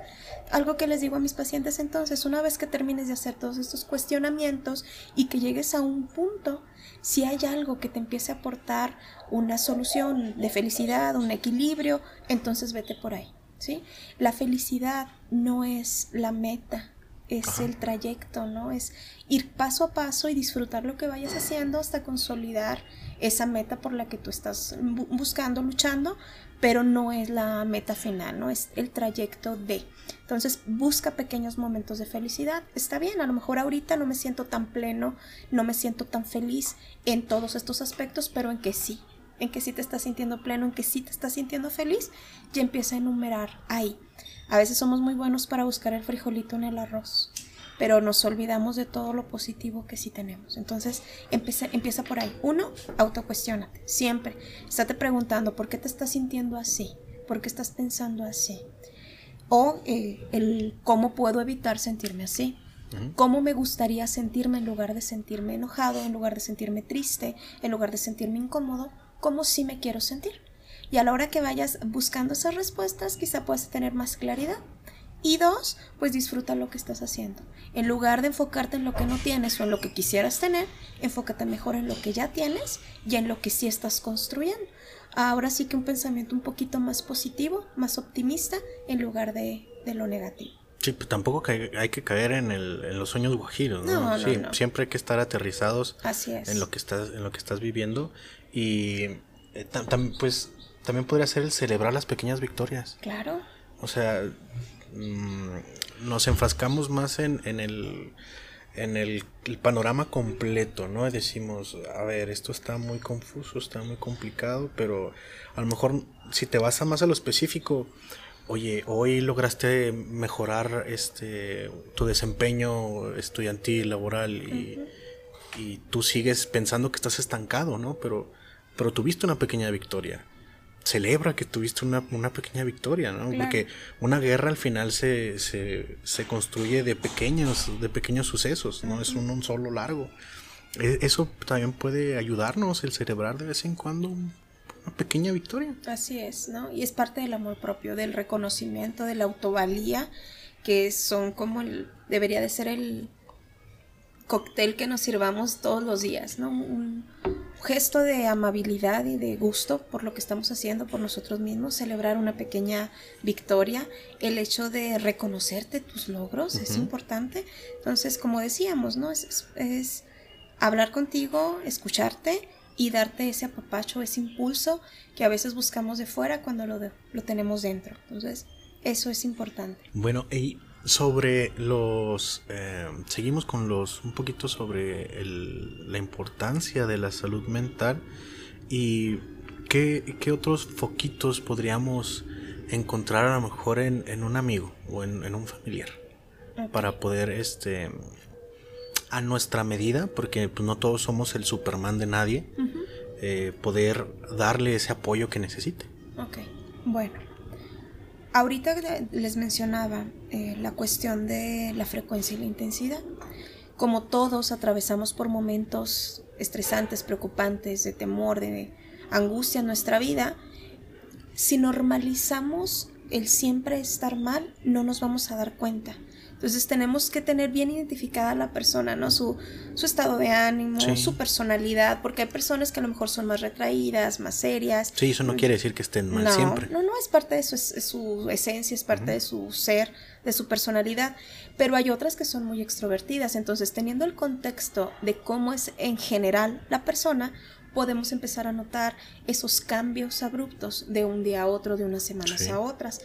S3: Algo que les digo a mis pacientes entonces, una vez que termines de hacer todos estos cuestionamientos y que llegues a un punto, si hay algo que te empiece a aportar una solución de felicidad, un equilibrio, entonces vete por ahí. ¿Sí? La felicidad no es la meta, es
S1: Ajá.
S3: el trayecto, ¿no? Es ir paso a paso y disfrutar lo que vayas haciendo hasta consolidar esa meta por la que tú estás bu- buscando, luchando, pero no es la meta final, ¿no? Es el trayecto de. Entonces, busca pequeños momentos de felicidad. Está bien, a lo mejor ahorita no me siento tan pleno, no me siento tan feliz en todos estos aspectos, pero en que sí, en que sí te estás sintiendo pleno, en que sí te estás sintiendo feliz, y empieza a enumerar ahí. A veces somos muy buenos para buscar el frijolito en el arroz, pero nos olvidamos de todo lo positivo que sí tenemos. Entonces, empieza, empieza por ahí. Uno, autocuestiónate, siempre. Estate preguntando, ¿por qué te estás sintiendo así? ¿Por qué estás pensando así? O eh, el cómo puedo evitar sentirme así. ¿Cómo me gustaría sentirme en lugar de sentirme enojado, en lugar de sentirme triste, en lugar de sentirme incómodo? ¿Cómo sí me quiero sentir? Y a la hora que vayas buscando esas respuestas, quizá puedas tener más claridad. Y dos, pues disfruta lo que estás haciendo. En lugar de enfocarte en lo que no tienes o en lo que quisieras tener, enfócate mejor en lo que ya tienes y en lo que sí estás construyendo. Ahora sí que un pensamiento un poquito más positivo, más optimista, en lugar de, de lo negativo.
S1: Sí, pues tampoco hay que caer en, el, en los sueños guajiros, ¿no?
S3: No, no,
S1: sí,
S3: no.
S1: siempre hay que estar aterrizados
S3: Así es.
S1: en lo que estás, en lo que estás viviendo. Y eh, tam- tam- pues también podría ser el celebrar las pequeñas victorias.
S3: Claro.
S1: O sea, mm, nos enfrascamos más en, en el en el, el, panorama completo, ¿no? Y decimos, a ver, esto está muy confuso, está muy complicado, pero a lo mejor si te vas a más a lo específico, oye, hoy lograste mejorar este tu desempeño estudiantil, laboral y, y tú sigues pensando que estás estancado, ¿no? Pero, pero tuviste una pequeña victoria. Celebra que tuviste una, una pequeña victoria, ¿no? Porque una guerra al final se, se, se, construye de pequeños, de pequeños sucesos, no es un, un, solo largo. E, eso también puede ayudarnos el celebrar de vez en cuando una pequeña victoria.
S3: Así es, ¿no? Y es parte del amor propio, del reconocimiento, de la autovalía, que son como el, debería de ser el cóctel que nos sirvamos todos los días, ¿no? Un gesto de amabilidad y de gusto por lo que estamos haciendo por nosotros mismos, celebrar una pequeña victoria, el hecho de reconocerte tus logros uh -huh. es importante. Entonces, como decíamos, ¿no? Es, es, es hablar contigo, escucharte y darte ese apapacho, ese impulso que a veces buscamos de fuera cuando lo, de, lo tenemos dentro. Entonces, eso es importante.
S1: Bueno, y sobre los... Eh, seguimos con los... un poquito sobre el, la importancia de la salud mental y qué, qué otros foquitos podríamos encontrar a lo mejor en, en un amigo o en, en un familiar okay. para poder este a nuestra medida, porque pues, no todos somos el Superman de nadie, uh -huh. eh, poder darle ese apoyo que necesite.
S3: Ok, bueno. Ahorita les mencionaba eh, la cuestión de la frecuencia y la intensidad. Como todos atravesamos por momentos estresantes, preocupantes, de temor, de angustia en nuestra vida, si normalizamos el siempre estar mal, no nos vamos a dar cuenta. Entonces tenemos que tener bien identificada la persona, ¿no? Su, su estado de ánimo, sí. su personalidad, porque hay personas que a lo mejor son más retraídas, más serias.
S1: Sí, eso no quiere decir que estén mal
S3: no,
S1: siempre.
S3: No, no, es parte de su, es su esencia, es parte uh -huh. de su ser, de su personalidad, pero hay otras que son muy extrovertidas, entonces teniendo el contexto de cómo es en general la persona, podemos empezar a notar esos cambios abruptos de un día a otro, de unas semanas sí. a otras.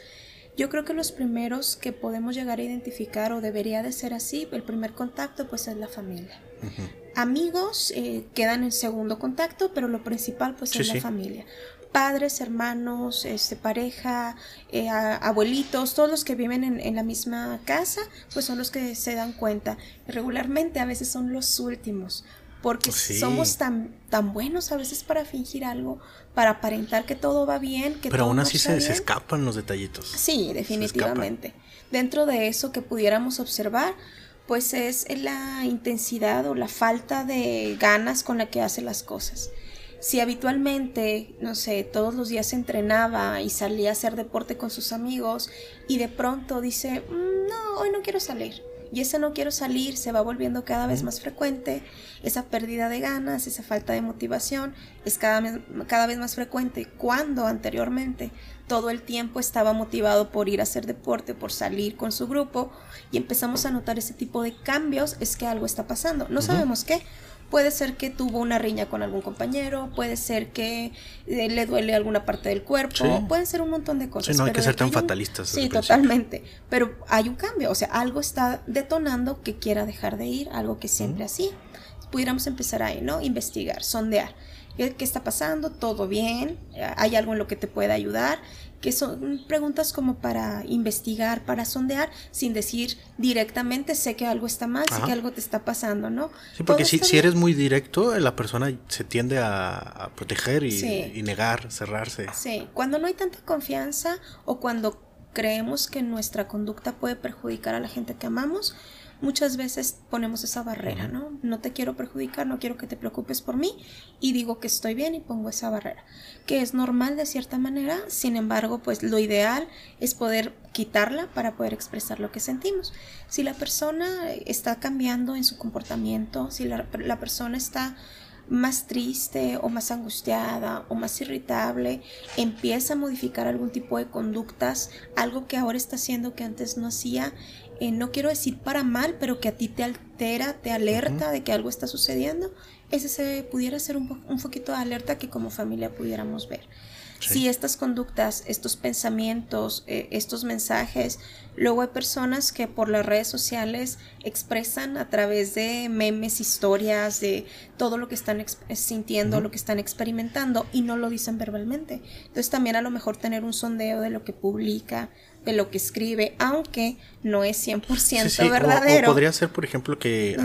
S3: Yo creo que los primeros que podemos llegar a identificar o debería de ser así, el primer contacto pues es la familia. Uh -huh. Amigos eh, quedan en segundo contacto, pero lo principal pues sí, es la familia. Padres, hermanos, este, pareja, eh, abuelitos, todos los que viven en, en, la misma casa, pues son los que se dan cuenta. Regularmente a veces son los últimos, porque sí. somos tan, tan buenos a veces para fingir algo, para aparentar que todo va bien. Que
S1: Pero
S3: todo
S1: aún así se, se, escapan los detallitos.
S3: Sí, definitivamente. Dentro de eso que pudiéramos observar, pues es la intensidad o la falta de ganas con la que hace las cosas. Si habitualmente, no sé, todos los días se entrenaba y salía a hacer deporte con sus amigos y de pronto dice, mm, no, hoy no quiero salir y ese no quiero salir se va volviendo cada vez más frecuente, esa pérdida de ganas, esa falta de motivación es cada, cada vez más frecuente cuando anteriormente todo el tiempo estaba motivado por ir a hacer deporte, por salir con su grupo y empezamos a notar ese tipo de cambios, es que algo está pasando. No uh -huh. sabemos qué, Puede ser que tuvo una riña con algún compañero, puede ser que eh, le duele alguna parte del cuerpo, sí. pueden ser un montón de cosas.
S1: Sí, no hay que ser tan fatalistas.
S3: Sí, totalmente. Pero hay un cambio, o sea, algo está detonando que quiera dejar de ir, algo que siempre mm. así. Pudiéramos empezar ahí, ¿no? Investigar, sondear. ¿Qué está pasando? ¿Todo bien? ¿Hay algo en lo que te pueda ayudar? Que son preguntas como para investigar, para sondear, sin decir directamente sé que algo está mal, sé que algo te está pasando, ¿no?
S1: Sí, porque si, si, eres muy directo, la persona se tiende a, a proteger y, sí. y, negar, cerrarse.
S3: Sí, cuando no hay tanta confianza o cuando creemos que nuestra conducta puede perjudicar a la gente que amamos, muchas veces ponemos esa barrera, ¿no? No te quiero perjudicar, no quiero que te preocupes por mí y digo que estoy bien y pongo esa barrera, que es normal de cierta manera, sin embargo, pues lo ideal es poder quitarla para poder expresar lo que sentimos. Si la persona está cambiando en su comportamiento, si la, la persona está más triste o más angustiada o más irritable, empieza a modificar algún tipo de conductas, algo que ahora está haciendo que antes no hacía, eh, no quiero decir para mal, pero que a ti te altera, te alerta uh -huh. de que algo está sucediendo, ese se pudiera ser un, un poquito de alerta que como familia pudiéramos ver. Si estas conductas, estos pensamientos, eh, estos mensajes, luego hay personas que por las redes sociales expresan a través de memes, historias, de todo lo que están sintiendo, lo que están experimentando y no lo dicen verbalmente. Entonces también a lo mejor tener un sondeo de lo que publica, de lo que escribe, aunque no es 100% verdadero.
S1: O, podría ser, por ejemplo, que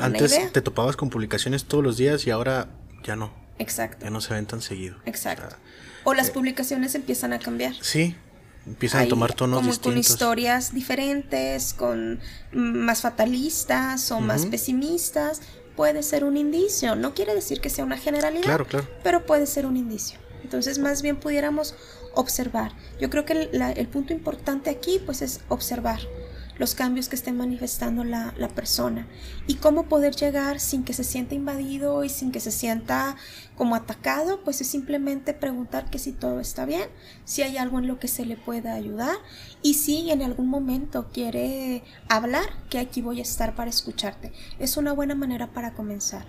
S1: antes te topabas con publicaciones todos los días y ahora ya no.
S3: Exacto.
S1: Ya no se ven tan seguido.
S3: Exacto. O, las eh, publicaciones empiezan a cambiar.
S1: Sí, empiezan a tomar tonos
S3: como
S1: distintos.
S3: Con historias diferentes, con más fatalistas o más pesimistas. Puede ser un indicio. No quiere decir que sea una generalidad.
S1: Claro, claro.
S3: Pero puede ser un indicio. Entonces, más bien pudiéramos observar. Yo creo que el, punto importante aquí pues es observar los cambios que esté manifestando la, persona y cómo poder llegar sin que se sienta invadido y sin que se sienta como atacado, pues es simplemente preguntar que si todo está bien, si hay algo en lo que se le pueda ayudar y si en algún momento quiere hablar, que aquí voy a estar para escucharte. Es una buena manera para comenzar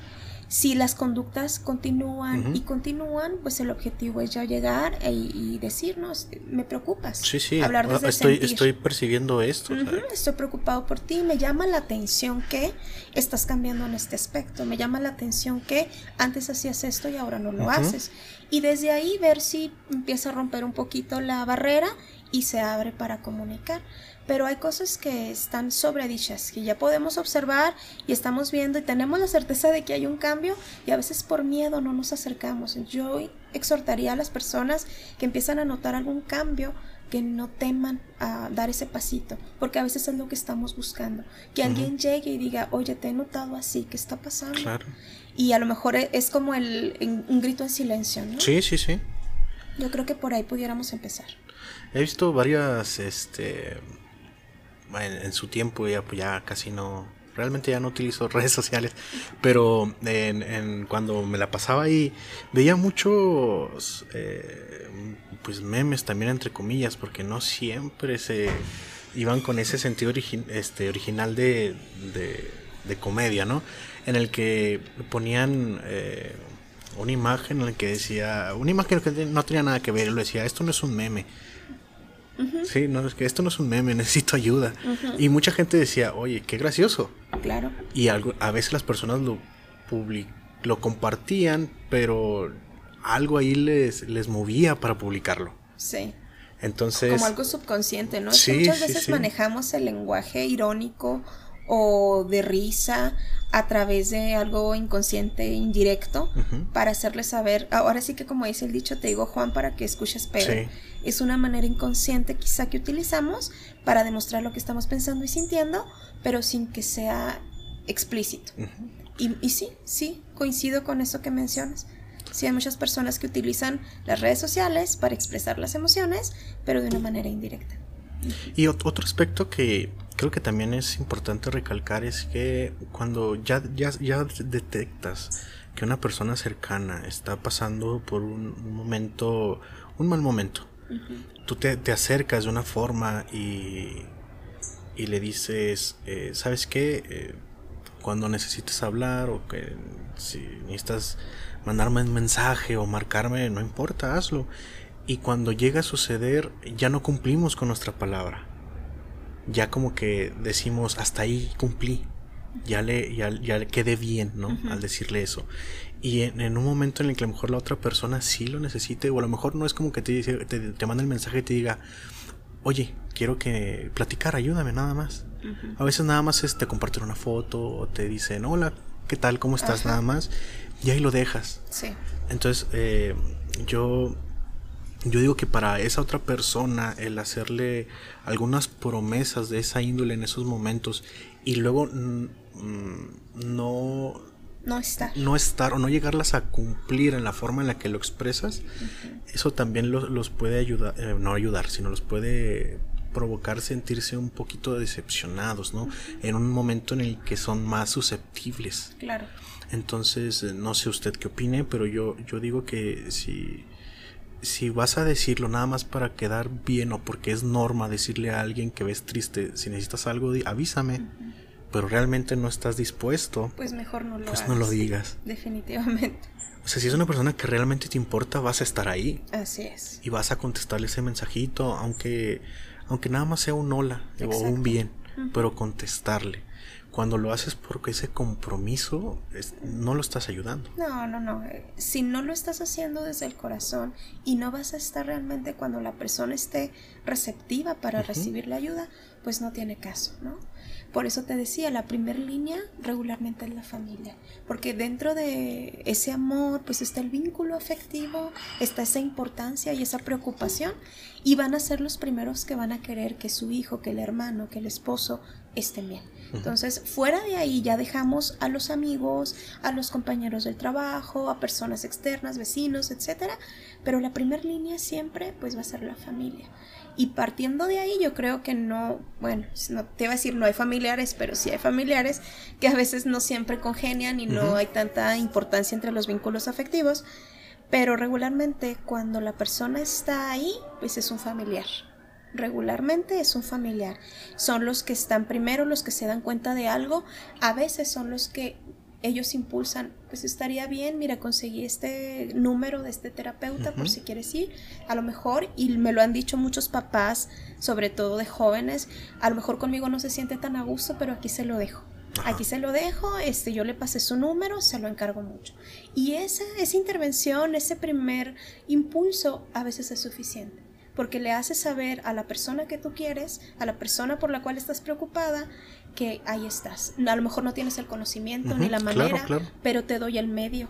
S3: si las conductas continúan y continúan, pues el objetivo es ya llegar e, y decirnos, me preocupas.
S1: Sí, sí, hablar desde estoy, estoy percibiendo esto.
S3: estoy preocupado por ti, me llama la atención que estás cambiando en este aspecto, me llama la atención que antes hacías esto y ahora no lo haces. Y desde ahí ver si empieza a romper un poquito la barrera y se abre para comunicar pero hay cosas que están sobredichas, que ya podemos observar y estamos viendo y tenemos la certeza de que hay un cambio y a veces por miedo no nos acercamos. Yo exhortaría a las personas que empiezan a notar algún cambio que no teman a dar ese pasito, porque a veces es lo que estamos buscando, que alguien llegue y diga, oye, te he notado así, ¿qué está pasando? Y a lo mejor e, es como el, un grito en silencio, ¿no?
S1: Sí, sí, sí.
S3: Yo creo que por ahí pudiéramos empezar.
S1: He visto varias, este, en, su tiempo ya, pues ya casi no, realmente ya no utilizo redes sociales, pero en, cuando me la pasaba ahí veía muchos eh, pues memes también entre comillas, porque no siempre se iban con ese sentido este, original de, de, comedia, ¿no? En el que ponían eh, una imagen en la que decía, una imagen que no tenía nada que ver, lo decía, esto no es un meme Sí, no, es que esto no es un meme, necesito ayuda. Y mucha gente decía, oye, qué gracioso.
S3: Claro.
S1: Y algo, a veces las personas lo, lo compartían, pero algo ahí les, les movía para publicarlo.
S3: Sí.
S1: Entonces.
S3: Como algo subconsciente, ¿no? muchas veces manejamos el lenguaje irónico o de risa a través de algo inconsciente indirecto para hacerle saber, ahora sí que como dice el dicho, te digo Juan para que escuches pero es una manera inconsciente quizá que utilizamos para demostrar lo que estamos pensando y sintiendo, pero sin que sea explícito. y, y sí, sí, coincido con eso que mencionas. Sí, hay muchas personas que utilizan las redes sociales para expresar las emociones, pero de una manera indirecta.
S1: Y otro aspecto que creo que también es importante recalcar es que cuando ya, ya, ya detectas que una persona cercana está pasando por un momento, un mal momento, tú te, acercas de una forma y, y le dices, eh, ¿sabes qué? Eh, cuando necesites hablar o que si necesitas mandarme un mensaje o marcarme, no importa, hazlo. Y cuando llega a suceder, ya no cumplimos con nuestra palabra ya como que decimos, hasta ahí cumplí, ya le, ya, ya quedé bien, ¿no? Al decirle eso. Y en, un momento en el que a lo mejor la otra persona sí lo necesite, o a lo mejor no es como que te, te, te manda el mensaje y te diga, oye, quiero que platicar, ayúdame nada más. A veces nada más es te comparten una foto o te dicen, hola, ¿qué tal? ¿Cómo estás? Nada más. Y ahí lo dejas.
S3: Sí.
S1: Entonces, eh, yo yo digo que para esa otra persona el hacerle algunas promesas de esa índole en esos momentos y luego mm, no
S3: no estar.
S1: no estar o no llegarlas a cumplir en la forma en la que lo expresas, eso también los, puede ayudar, eh, no ayudar, sino los puede provocar sentirse un poquito decepcionados, ¿no? En un momento en el que son más susceptibles.
S3: Claro.
S1: Entonces, no sé usted qué opine, pero yo, yo digo que si si vas a decirlo nada más para quedar bien o porque es norma decirle a alguien que ves triste, si necesitas algo, avísame. pero realmente no estás dispuesto,
S3: Pues mejor no lo
S1: pues no lo
S3: hagas.
S1: digas.
S3: Definitivamente.
S1: O sea, si es una persona que realmente te importa, vas a estar ahí
S3: Así es.
S1: y vas a contestarle ese mensajito, aunque, aunque nada más sea un hola o un bien, pero contestarle. Cuando lo haces porque ese compromiso, es- no lo estás ayudando.
S3: No, no, no. eh, Si no lo estás haciendo desde el corazón y no vas a estar realmente cuando la persona esté receptiva para recibir la ayuda, pues no tiene caso, ¿no? Por eso te decía, la primera línea regularmente es la familia, porque dentro de ese amor, pues está el vínculo afectivo, está esa importancia y esa preocupación, y van a ser los primeros que van a querer que su hijo, que el hermano, que el esposo estén bien. Entonces, fuera de ahí ya dejamos a los amigos, a los compañeros del trabajo, a personas externas, vecinos, etcétera, pero la primera línea siempre pues va a ser la familia. Y partiendo de ahí yo creo que no, bueno, no te iba a decir no hay familiares, pero sí hay familiares que a veces no siempre congenian y no hay tanta importancia entre los vínculos afectivos, pero regularmente cuando la persona está ahí, pues es un familiar. Regularmente es un familiar. Son los que están primero, los que se dan cuenta de algo. A veces son los que ellos impulsan, pues estaría bien, mira, conseguí este número de este terapeuta por si quieres ir, a lo mejor, y me lo han dicho muchos papás, sobre todo de jóvenes, a lo mejor conmigo no se siente tan a gusto, pero aquí se lo dejo.
S1: Ajá.
S3: Aquí se lo dejo, este, yo le pasé su número, se lo encargo mucho. Y esa, esa intervención, ese primer impulso, a veces es suficiente. Porque le hace saber a la persona que tú quieres, a la persona por la cual estás preocupada, que ahí estás. A lo mejor no tienes el conocimiento ni la
S1: claro,
S3: manera,
S1: claro.
S3: pero te doy el medio.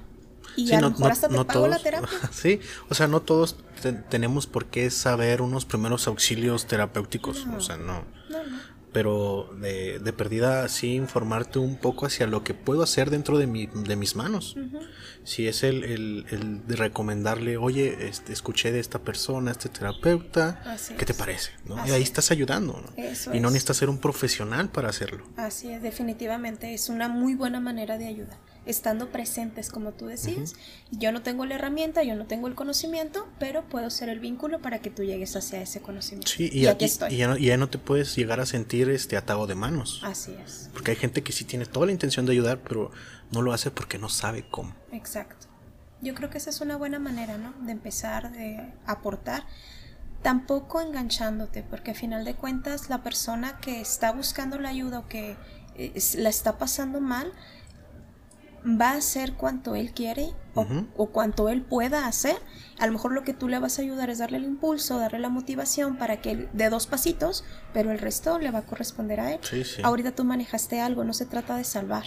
S3: Y
S1: Sí,
S3: a
S1: no-
S3: lo mejor
S1: no-
S3: hasta te
S1: no
S3: pago la terapia.
S1: Sí, o sea, no todos te- tenemos por qué saber unos primeros auxilios terapéuticos,
S3: No.
S1: o sea, no. Pero de, de perdida, sí informarte un poco hacia lo que puedo hacer dentro de, mi, de mis manos. Si es el, el, el de recomendarle, oye, este, escuché de esta persona, este terapeuta,
S3: Así
S1: ¿qué te parece? ¿no?
S3: Así
S1: Y ahí
S3: es.
S1: estás ayudando, ¿no?
S3: Eso
S1: Y no
S3: es.
S1: necesitas ser un profesional para hacerlo.
S3: Así es, definitivamente es una muy buena manera de ayudar, estando presentes como tú decías. Yo no tengo la herramienta, yo no tengo el conocimiento, pero puedo ser el vínculo para que tú llegues hacia ese conocimiento.
S1: Sí, y,
S3: y
S1: aquí,
S3: estoy.
S1: y ya, no, y ya no te puedes llegar a sentir este atado de manos.
S3: Así es,
S1: Porque hay gente que sí tiene toda la intención de ayudar, pero no lo hace porque no sabe cómo.
S3: exacto. Yo creo que esa es una buena manera, ¿no? De empezar, de aportar. Tampoco enganchándote, porque a final de cuentas la persona que está buscando la ayuda o que eh, la está pasando mal va a hacer cuanto él quiere o, cuanto él pueda hacer. A lo mejor lo que tú le vas a ayudar es darle el impulso, darle la motivación para que él dé dos pasitos, pero el resto le va a corresponder a él.
S1: Sí, sí.
S3: Ahorita tú manejaste algo, no se trata de salvar,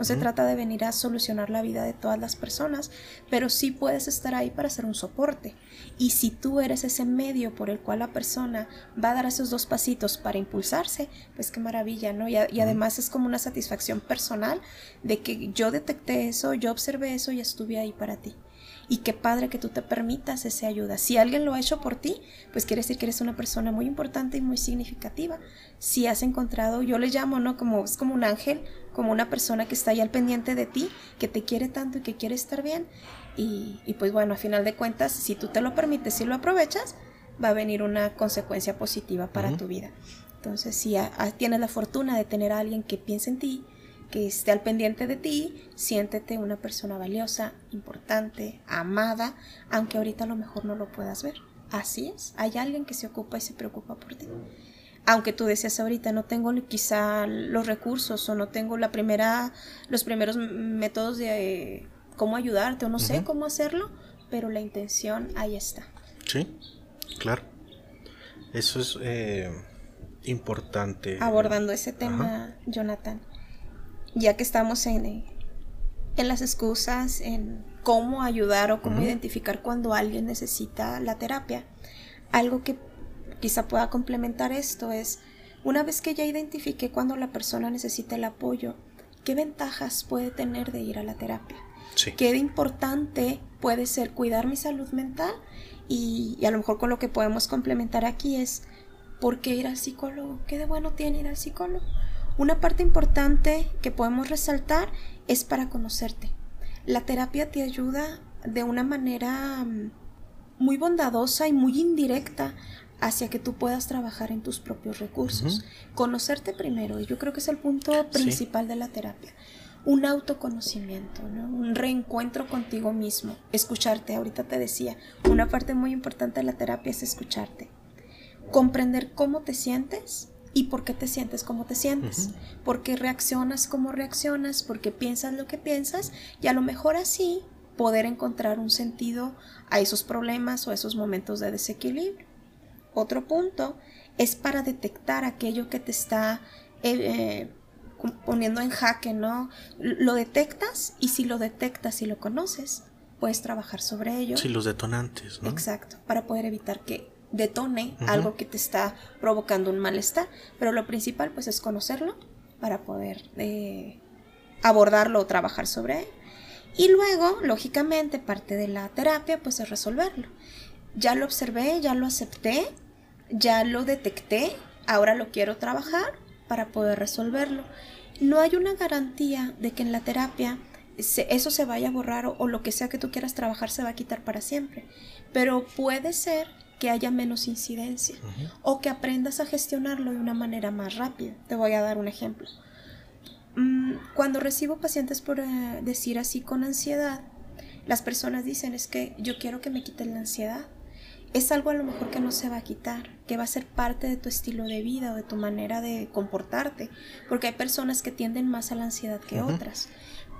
S3: no se trata de venir a solucionar la vida de todas las personas, pero sí puedes estar ahí para hacer un soporte. Y si tú eres ese medio por el cual la persona va a dar esos dos pasitos para impulsarse, pues qué maravilla, ¿no? Y, a- y además es como una satisfacción personal de que yo detecté eso, yo observé eso y estuve ahí para ti. Y qué padre que tú te permitas esa ayuda. Si alguien lo ha hecho por ti, pues quiere decir que eres una persona muy importante y muy significativa. Si has encontrado, yo le llamo, ¿no? Como es como un ángel, como una persona que está ahí al pendiente de ti, que te quiere tanto y que quiere estar bien. Y, y pues bueno, a final de cuentas, si tú te lo permites y lo aprovechas, va a venir una consecuencia positiva para tu vida. Entonces, si a- a- tienes la fortuna de tener a alguien que piense en ti, que esté al pendiente de ti, siéntete una persona valiosa, importante, amada, aunque ahorita a lo mejor no lo puedas ver. Así es, hay alguien que se ocupa y se preocupa por ti. Aunque tú decías ahorita, no tengo quizá los recursos o no tengo la primera, los primeros métodos de eh, cómo ayudarte o no sé cómo hacerlo, pero la intención ahí está.
S1: Sí, claro. Eso es eh, importante.
S3: abordando ese tema, Jonathan. Ya que estamos en, en las excusas, en cómo ayudar o cómo identificar cuando alguien necesita la terapia, algo que quizá pueda complementar esto es, una vez que ya identifique cuando la persona necesita el apoyo, ¿qué ventajas puede tener de ir a la terapia?
S1: Sí.
S3: qué de importante puede ser cuidar mi salud mental y, y a lo mejor con lo que podemos complementar aquí es ¿por qué ir al psicólogo? ¿Qué de bueno tiene ir al psicólogo? Una parte importante que podemos resaltar es para conocerte. La terapia te ayuda de una manera mm, muy bondadosa y muy indirecta hacia que tú puedas trabajar en tus propios recursos. Conocerte primero, y yo creo que es el punto principal de la terapia. Un autoconocimiento, un reencuentro contigo mismo, escucharte. Ahorita te decía, una parte muy importante de la terapia es escucharte. Comprender cómo te sientes y por qué te sientes como te sientes, por qué reaccionas como reaccionas, por qué piensas lo que piensas y a lo mejor así poder encontrar un sentido a esos problemas o a esos momentos de desequilibrio. Otro punto es para detectar aquello que te está eh, eh, poniendo en jaque, ¿no? Lo detectas y si lo detectas y lo conoces, puedes trabajar sobre ello.
S1: Sí, los detonantes, ¿no?
S3: Exacto, para poder evitar que detone algo que te está provocando un malestar. Pero lo principal, pues, es conocerlo para poder eh, abordarlo o trabajar sobre él. Y luego, lógicamente, parte de la terapia, pues, es resolverlo. Ya lo observé, ya lo acepté, ya lo detecté, ahora lo quiero trabajar para poder resolverlo. No hay una garantía de que en la terapia eso se vaya a borrar o, lo que sea que tú quieras trabajar se va a quitar para siempre. Pero puede ser que haya menos incidencia o que aprendas a gestionarlo de una manera más rápida. Te voy a dar un ejemplo. Mm, cuando recibo pacientes por eh, decir así con ansiedad, las personas dicen es que yo quiero que me quiten la ansiedad. Es algo a lo mejor que no se va a quitar, que va a ser parte de tu estilo de vida o de tu manera de comportarte, porque hay personas que tienden más a la ansiedad que otras.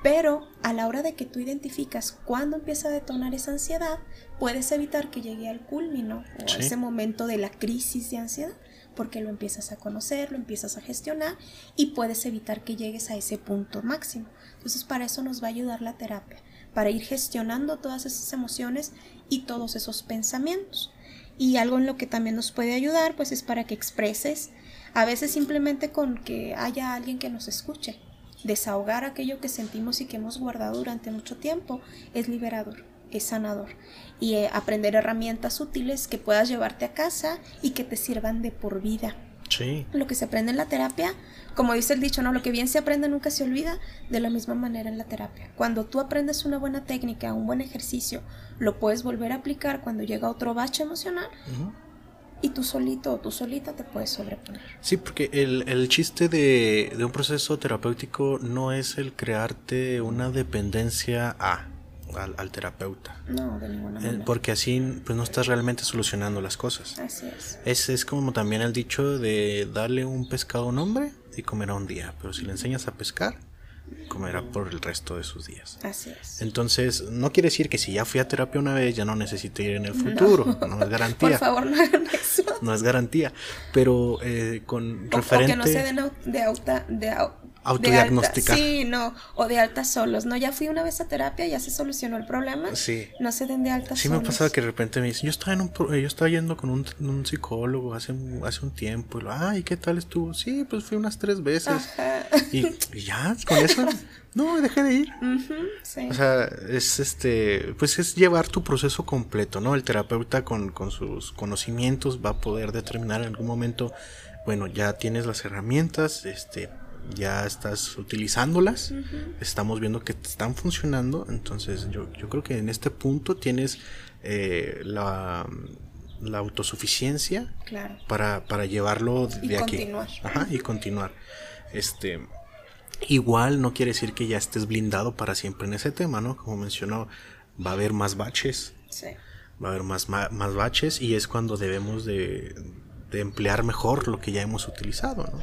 S3: Pero a la hora de que tú identificas cuándo empieza a detonar esa ansiedad, puedes evitar que llegue al culmino o a ese momento de la crisis de ansiedad, porque lo empiezas a conocer, lo empiezas a gestionar y puedes evitar que llegues a ese punto máximo. Entonces para eso nos va a ayudar la terapia, para ir gestionando todas esas emociones y todos esos pensamientos. Y algo en lo que también nos puede ayudar, pues es para que expreses, a veces simplemente con que haya alguien que nos escuche Desahogar aquello que sentimos y que hemos guardado durante mucho tiempo es liberador, es sanador. Y eh, aprender herramientas útiles que puedas llevarte a casa y que te sirvan de por vida.
S1: Sí.
S3: Lo que se aprende en la terapia, como dice el dicho, no, lo que bien se aprende nunca se olvida, de la misma manera en la terapia. Cuando tú aprendes una buena técnica, un buen ejercicio, lo puedes volver a aplicar cuando llega otro bache emocional y tú solito o tú solita te puedes sobreponer.
S1: Sí, porque el, el chiste de, de, un proceso terapéutico no es el crearte una dependencia a, al, terapeuta.
S3: No, de ninguna
S1: eh,
S3: manera.
S1: Porque así pues no estás realmente solucionando las cosas.
S3: Así es.
S1: Es, es como también el dicho de darle un pescado a un hombre y comerá un día, pero si le enseñas a pescar, comerá por el resto de sus días.
S3: Así es.
S1: Entonces, no quiere decir que si ya fui a terapia una vez, ya no necesito ir en el futuro. No, es garantía.
S3: Por favor, no hagan eso.
S1: No es garantía. Pero eh, con
S3: o,
S1: referente.
S3: O que no se den de, auta, de,
S1: autodiagnosticar.
S3: Sí, no, o de alta solos. No, ya fui una vez a terapia, ya se solucionó el problema.
S1: Sí.
S3: No se den de alta
S1: sí
S3: solos.
S1: me ha pasado que de repente me dicen, yo estaba, en un, yo estaba yendo con un, un psicólogo hace, hace un tiempo. Y lo, ay, ¿qué tal estuvo? Sí, pues fui unas tres veces.
S3: Ajá.
S1: Y, y ya, con eso. No, dejé de ir.
S3: Ujú, sí.
S1: O sea, es este, pues es llevar tu proceso completo, ¿no? El terapeuta con, con sus conocimientos va a poder determinar en algún momento, bueno, ya tienes las herramientas, este, ya estás utilizándolas, estamos viendo que están funcionando, entonces yo, yo creo que en este punto tienes eh, la, la autosuficiencia
S3: claro.
S1: para, para llevarlo de
S3: Y
S1: aquí.
S3: continuar.
S1: Ajá, y continuar. Este, igual no quiere decir que ya estés blindado para siempre en ese tema, ¿no? Como mencionó, va a haber más baches,
S3: Sí.
S1: va a haber más, más baches y es cuando debemos de, de emplear mejor lo que ya hemos utilizado, ¿no?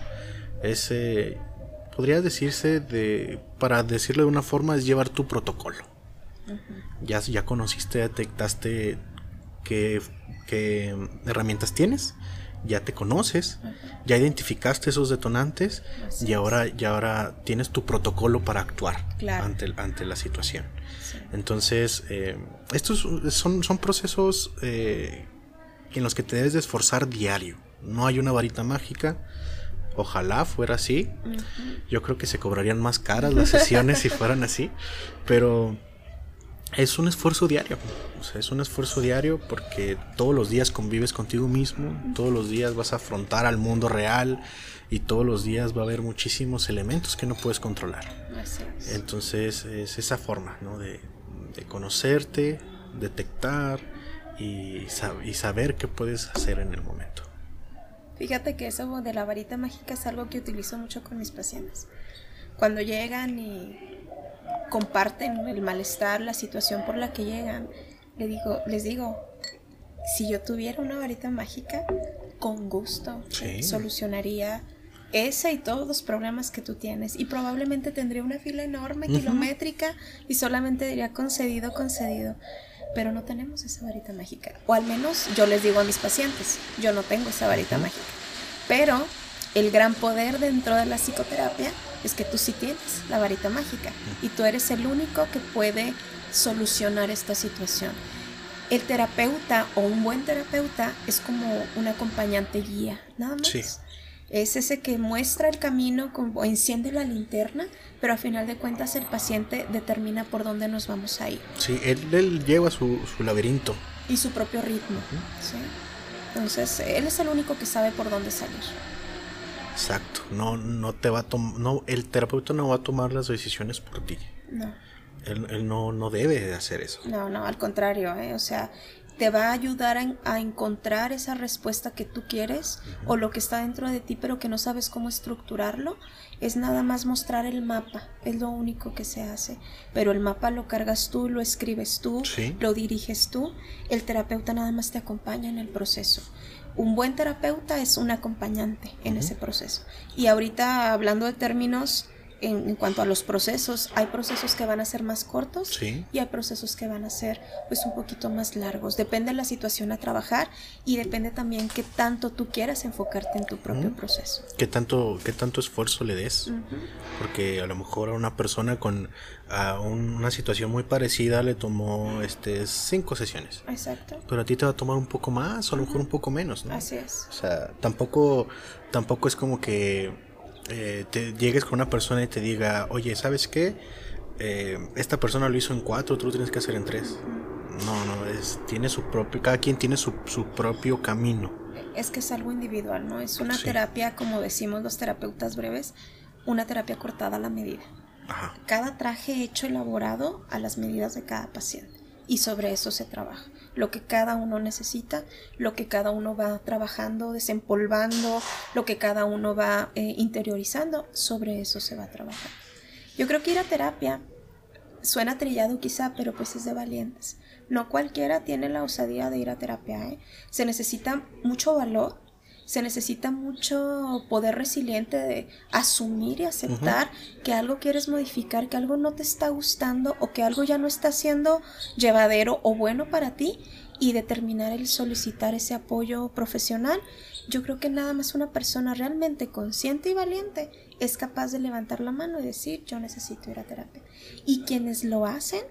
S1: Ese, podría decirse de, para decirlo de una forma, es llevar tu protocolo. Ya, ya conociste, detectaste qué, qué herramientas tienes, ya te conoces, ya identificaste esos detonantes
S3: Así
S1: y ahora, y ahora tienes tu protocolo para actuar
S3: Claro.
S1: ante, ante la situación.
S3: Sí.
S1: Entonces, eh, estos son, son procesos eh, en los que te debes de esforzar diario. No hay una varita mágica. Ojalá fuera así. Yo creo que se cobrarían más caras las sesiones si fueran así. Pero es un esfuerzo diario. O sea, es un esfuerzo diario porque todos los días convives contigo mismo. Todos los días vas a afrontar al mundo real. Y todos los días va a haber muchísimos elementos que no puedes controlar. Entonces es esa forma, ¿no? De, de conocerte, detectar y, sab- y saber qué puedes hacer en el momento.
S3: Fíjate que eso de la varita mágica es algo que utilizo mucho con mis pacientes. Cuando llegan y comparten el malestar, la situación por la que llegan, le digo, les digo, si yo tuviera una varita mágica, con gusto
S1: Sí.
S3: solucionaría ese y todos los problemas que tú tienes. Y probablemente tendría una fila enorme,
S1: Ujú.
S3: kilométrica, y solamente diría concedido, concedido. Pero no tenemos esa varita mágica. O al menos yo les digo a mis pacientes, yo no tengo esa varita mágica. Pero el gran poder dentro de la psicoterapia es que tú sí tienes la varita mágica y tú eres el único que puede solucionar esta situación. El terapeuta o un buen terapeuta es como un acompañante guía, nada más.
S1: Sí.
S3: Es ese que muestra el camino como enciende la linterna, pero a final de cuentas el paciente determina por dónde nos vamos a ir
S1: Sí, él, él lleva su, su laberinto.
S3: y su propio ritmo. ¿sí? Entonces, él es el único que sabe por dónde salir.
S1: Exacto. No, no te va a tom- no, el terapeuta no va a tomar las decisiones por ti.
S3: No.
S1: Él, él no, no debe de hacer eso.
S3: No, no, al contrario, ¿eh? o sea, te va a ayudar a, en- a encontrar esa respuesta que tú quieres o lo que está dentro de ti pero que no sabes cómo estructurarlo. Es nada más mostrar el mapa, es lo único que se hace. Pero el mapa lo cargas tú, lo escribes tú,
S1: Sí.
S3: lo diriges tú. El terapeuta nada más te acompaña en el proceso. Un buen terapeuta es un acompañante en ese proceso. Y ahorita hablando de términos en, en cuanto a los procesos, hay procesos que van a ser más cortos
S1: Sí.
S3: y hay procesos que van a ser pues un poquito más largos. Depende de la situación a trabajar y depende también qué tanto tú quieras enfocarte en tu propio proceso.
S1: ¿Qué tanto, qué tanto esfuerzo le des? Porque a lo mejor a una persona con a un- una situación muy parecida le tomó este cinco sesiones.
S3: Exacto.
S1: Pero a ti te va a tomar un poco más o a lo mejor un poco menos, ¿no?
S3: Así es.
S1: O sea, tampoco, tampoco es como que eh, te llegues con una persona y te diga, oye, ¿sabes qué? Eh, esta persona lo hizo en cuatro, tú lo tienes que hacer en tres. No, no, es, tiene su propio, cada quien tiene su, su propio camino.
S3: Es que es algo individual, ¿no? Es una
S1: Sí.
S3: terapia, como decimos los terapeutas breves, una terapia cortada a la medida.
S1: Ajá.
S3: Cada traje hecho elaborado a las medidas de cada paciente. Y sobre eso se trabaja. Lo que cada uno necesita, lo que cada uno va trabajando, desempolvando, lo que cada uno va eh, interiorizando, sobre eso se va a trabajar. Yo creo que ir a terapia suena trillado quizá, pero pues es de valientes. No cualquiera tiene la osadía de ir a terapia. ¿eh? Se necesita mucho valor, se necesita mucho poder resiliente de asumir y aceptar que algo quieres modificar, que algo no te está gustando o que algo ya no está siendo llevadero o bueno para ti y determinar el solicitar ese apoyo profesional. Yo creo que nada más una persona realmente consciente y valiente es capaz de levantar la mano y decir yo necesito ir a terapia. Y quienes lo hacen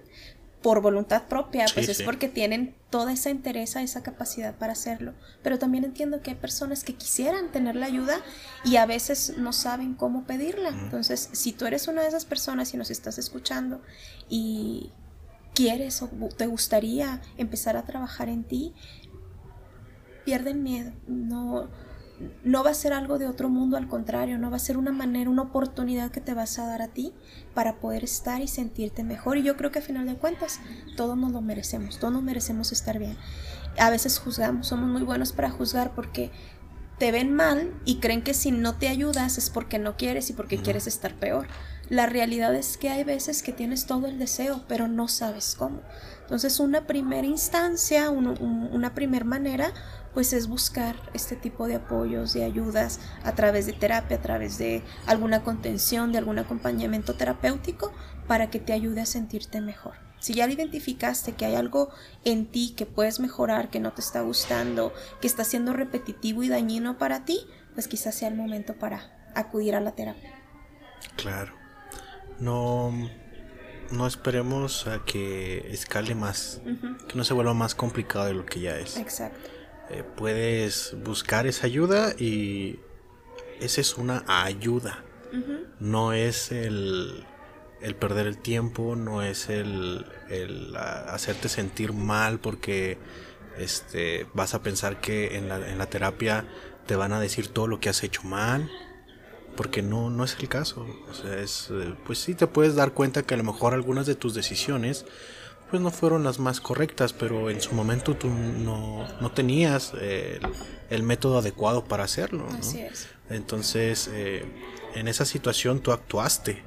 S3: por voluntad propia,
S1: Sí,
S3: pues es
S1: sí.
S3: porque tienen toda esa interés, esa capacidad para hacerlo. Pero también entiendo que hay personas que quisieran tener la ayuda y a veces no saben cómo pedirla. Entonces, si tú eres una de esas personas y nos estás escuchando y quieres o te gustaría empezar a trabajar en ti, pierde el miedo. No, no va a ser algo de otro mundo, al contrario, no va a ser una manera, una oportunidad que te vas a dar a ti para poder estar y sentirte mejor. Y yo creo que a final de cuentas, todos nos lo merecemos, todos nos merecemos estar bien. A veces juzgamos, somos muy buenos para juzgar porque te ven mal y creen que si no te ayudas es porque no quieres y porque quieres estar peor. La realidad es que hay veces que tienes todo el deseo, pero no sabes cómo. Entonces, una primera instancia, un- un- una primera manera, pues es buscar este tipo de apoyos, de ayudas a través de terapia, a través de alguna contención, de algún acompañamiento terapéutico para que te ayude a sentirte mejor. Si ya identificaste que hay algo en ti que puedes mejorar, que no te está gustando, que está siendo repetitivo y dañino para ti, pues quizás sea el momento para acudir a la terapia.
S1: Claro. No, no esperemos a que escale más, que no se vuelva más complicado de lo que ya es.
S3: Exacto.
S1: Eh, puedes buscar esa ayuda y esa es una ayuda. No es el, el perder el tiempo, no es el, el, hacerte sentir mal porque este, vas a pensar que en la, en la terapia te van a decir todo lo que has hecho mal. Porque no, no es el caso. O sea, es, eh, pues sí te puedes dar cuenta que a lo mejor algunas de tus decisiones pues no fueron las más correctas, pero en su momento tú no, no tenías eh, el, método adecuado para hacerlo. ¿no?
S3: Así es.
S1: Entonces, eh, en esa situación tú actuaste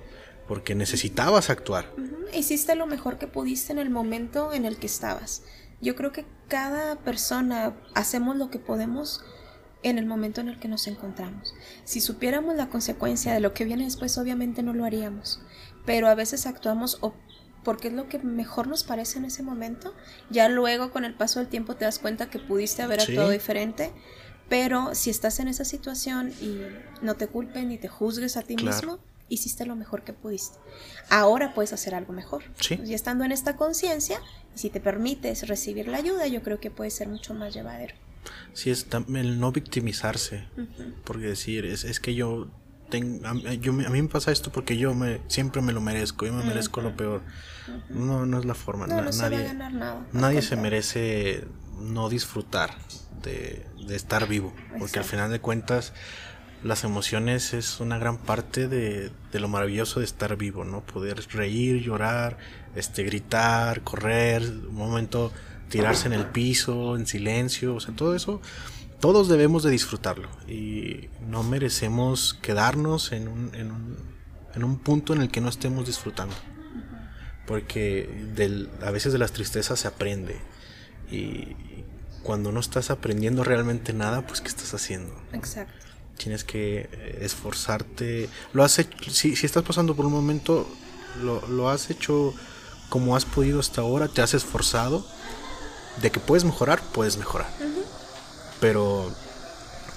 S1: porque necesitabas actuar.
S3: Hiciste lo mejor que pudiste en el momento en el que estabas. Yo creo que cada persona hacemos lo que podemos en el momento en el que nos encontramos. Si supiéramos la consecuencia de lo que viene después, obviamente no lo haríamos. Pero a veces actuamos o porque es lo que mejor nos parece en ese momento. Ya luego, con el paso del tiempo, te das cuenta que pudiste haber
S1: Sí.
S3: actuado diferente. Pero si estás en esa situación y no te culpen ni te juzgues a ti
S1: Claro.
S3: mismo, hiciste lo mejor que pudiste. Ahora puedes hacer algo mejor.
S1: Sí.
S3: Y estando en esta conciencia, y si te permites recibir la ayuda, yo creo que puede ser mucho más llevadero.
S1: Sí, es el no victimizarse. Porque decir, es, es que yo, a, yo a mí me pasa esto porque yo me, siempre me lo merezco, yo me merezco lo peor. No, no es la forma.
S3: No,
S1: na-
S3: no se va a
S1: nadie
S3: ganar nada. al
S1: nadie se merece no disfrutar de, de estar vivo. Porque al final de cuentas, las emociones es una gran parte de, de lo maravilloso de estar vivo, ¿no? Poder reír, llorar, este, gritar, correr, un momento tirarse en el piso, en silencio, o sea, todo eso, todos debemos de disfrutarlo y no merecemos quedarnos en un, en un, en un punto en el que no estemos disfrutando. Porque del, a veces de las tristezas se aprende y cuando no estás aprendiendo realmente nada, pues ¿qué estás haciendo?
S3: Exacto.
S1: Tienes que eh, esforzarte. Lo has hecho, si, si estás pasando por un momento, lo, lo has hecho como has podido hasta ahora, te has esforzado. De que puedes mejorar, puedes mejorar. Pero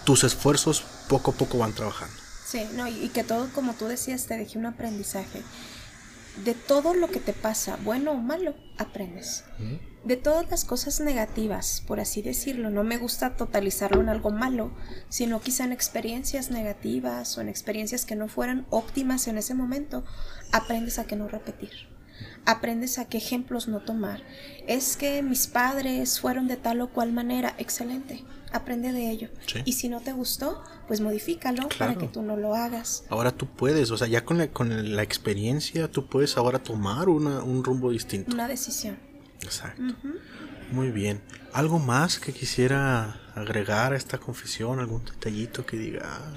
S1: tus esfuerzos poco a poco van trabajando.
S3: Sí, no, y, que todo, como tú decías, te deje un aprendizaje. De todo lo que te pasa, bueno o malo, aprendes. De todas las cosas negativas, por así decirlo, no me gusta totalizarlo en algo malo, sino quizá en experiencias negativas o en experiencias que no fueran óptimas en ese momento, aprendes a que no repetir. Aprendes a qué ejemplos no tomar. Es que mis padres fueron de tal o cual manera, excelente. Aprende de ello.
S1: Sí.
S3: Y si no te gustó, pues modifícalo para que tú no lo hagas.
S1: Ahora tú puedes, o sea, ya con la, con la experiencia, tú puedes ahora tomar una, un rumbo distinto.
S3: Una decisión.
S1: Exacto. Muy bien. ¿Algo más que quisiera agregar a esta confesión? ¿Algún detallito que diga? ah,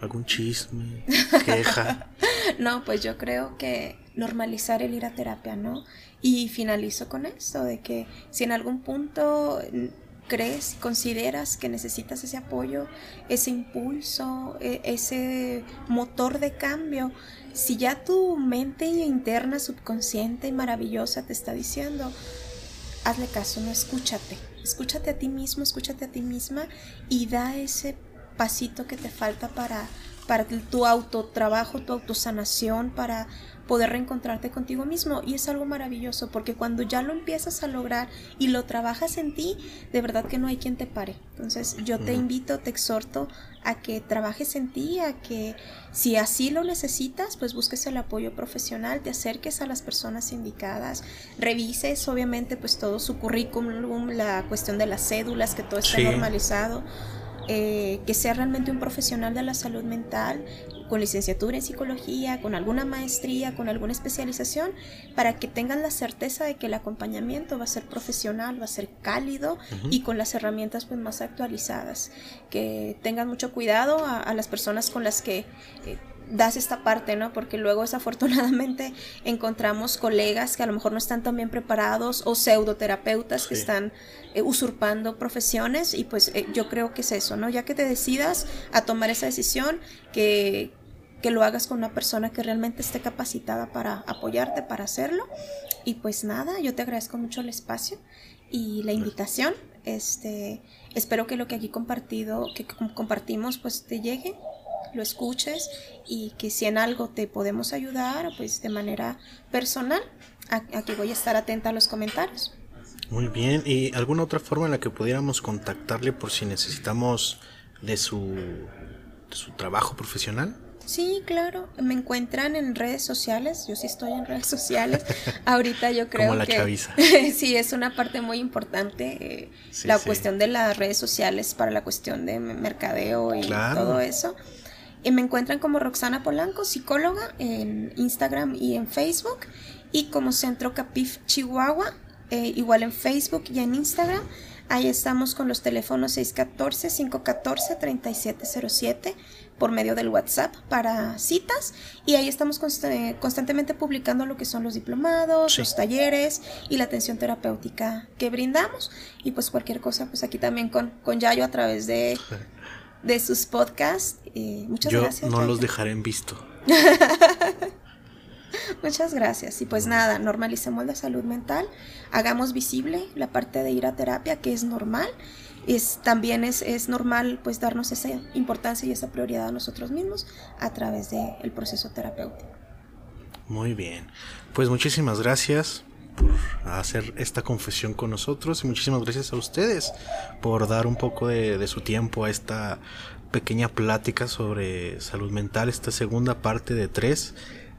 S1: ¿Algún chisme? ¿Queja?
S3: No, pues yo creo que normalizar el ir a terapia, ¿no? Y finalizo con esto, de que si en algún punto mm, crees, consideras que necesitas ese apoyo, ese impulso, e- ese motor de cambio, si ya tu mente interna, subconsciente y maravillosa te está diciendo, hazle caso, no escúchate. Escúchate a ti mismo, escúchate a ti misma y da ese pasito que te falta para, para tu autotrabajo, tu autosanación, para poder reencontrarte contigo mismo. Y es algo maravilloso porque cuando ya lo empiezas a lograr y lo trabajas en ti, de verdad que no hay quien te pare. Entonces yo te invito, te exhorto a que trabajes en ti, a que si así lo necesitas, pues busques el apoyo profesional, te acerques a las personas indicadas, revises obviamente pues todo su currículum, la cuestión de las cédulas, que todo esté
S1: Sí.
S3: normalizado, eh, que sea realmente un profesional de la salud mental con licenciatura en psicología, con alguna maestría, con alguna especialización, para que tengan la certeza de que el acompañamiento va a ser profesional, va a ser cálido
S1: Ujú.
S3: y con las herramientas pues más actualizadas. Que tengan mucho cuidado a, a las personas con las que eh, das esta parte, ¿no? Porque luego desafortunadamente encontramos colegas que a lo mejor no están tan bien preparados o pseudoterapeutas que
S1: Sí.
S3: están eh, usurpando profesiones y pues eh, yo creo que es eso, ¿no? Ya que te decidas a tomar esa decisión, que, que lo hagas con una persona que realmente esté capacitada para apoyarte, para hacerlo. Y pues nada, yo te agradezco mucho el espacio y la invitación. Este, espero que lo que aquí compartido, que com- compartimos, pues te llegue, lo escuches y que si en algo te podemos ayudar, pues de manera personal, aquí voy a estar atenta a los comentarios.
S1: Muy bien. ¿Y alguna otra forma en la que pudiéramos contactarle por si necesitamos de su, de su trabajo profesional?
S3: Sí, claro, me encuentran en redes sociales, yo sí estoy en redes sociales. Ahorita yo creo
S1: Como la
S3: que
S1: chaviza.
S3: sí es una parte muy importante eh,
S1: Sí,
S3: la
S1: sí.
S3: cuestión de las redes sociales para la cuestión de mercadeo y
S1: Claro.
S3: todo eso. Y me encuentran como Roxana Polanco, psicóloga, en Instagram y en Facebook. y como Centro Capif Chihuahua, eh, igual en Facebook y en Instagram. Ahí estamos con los teléfonos 614-514-3707 por medio del WhatsApp para citas y ahí estamos constantemente publicando lo que son los diplomados, los talleres y la atención terapéutica que brindamos y pues cualquier cosa pues aquí también con, con Yayo a través de, de sus podcasts. Eh, muchas
S1: Yo
S3: gracias.
S1: no los dejaré en visto.
S3: Muchas gracias. Y pues nada, normalicemos la salud mental, hagamos visible la parte de ir a terapia, que es normal. Es, también es, es normal pues darnos esa importancia y esa prioridad a nosotros mismos a través del proceso terapéutico.
S1: Muy bien. Pues muchísimas gracias por hacer esta confesión con nosotros y muchísimas gracias a ustedes por dar un poco de, de su tiempo a esta pequeña plática sobre salud mental, esta segunda parte de tres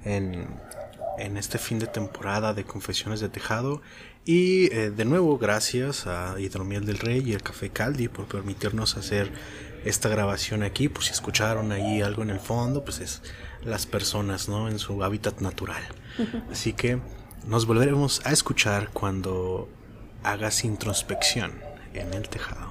S1: en, en este fin de temporada de Confesiones de Tejado. Y eh, de nuevo, gracias a Hidromiel del Rey y el Café Caldi por permitirnos hacer esta grabación aquí. Por si escucharon ahí algo en el fondo, pues es las personas, ¿no? En su hábitat natural. Así que nos volveremos a escuchar cuando hagas introspección en el tejado.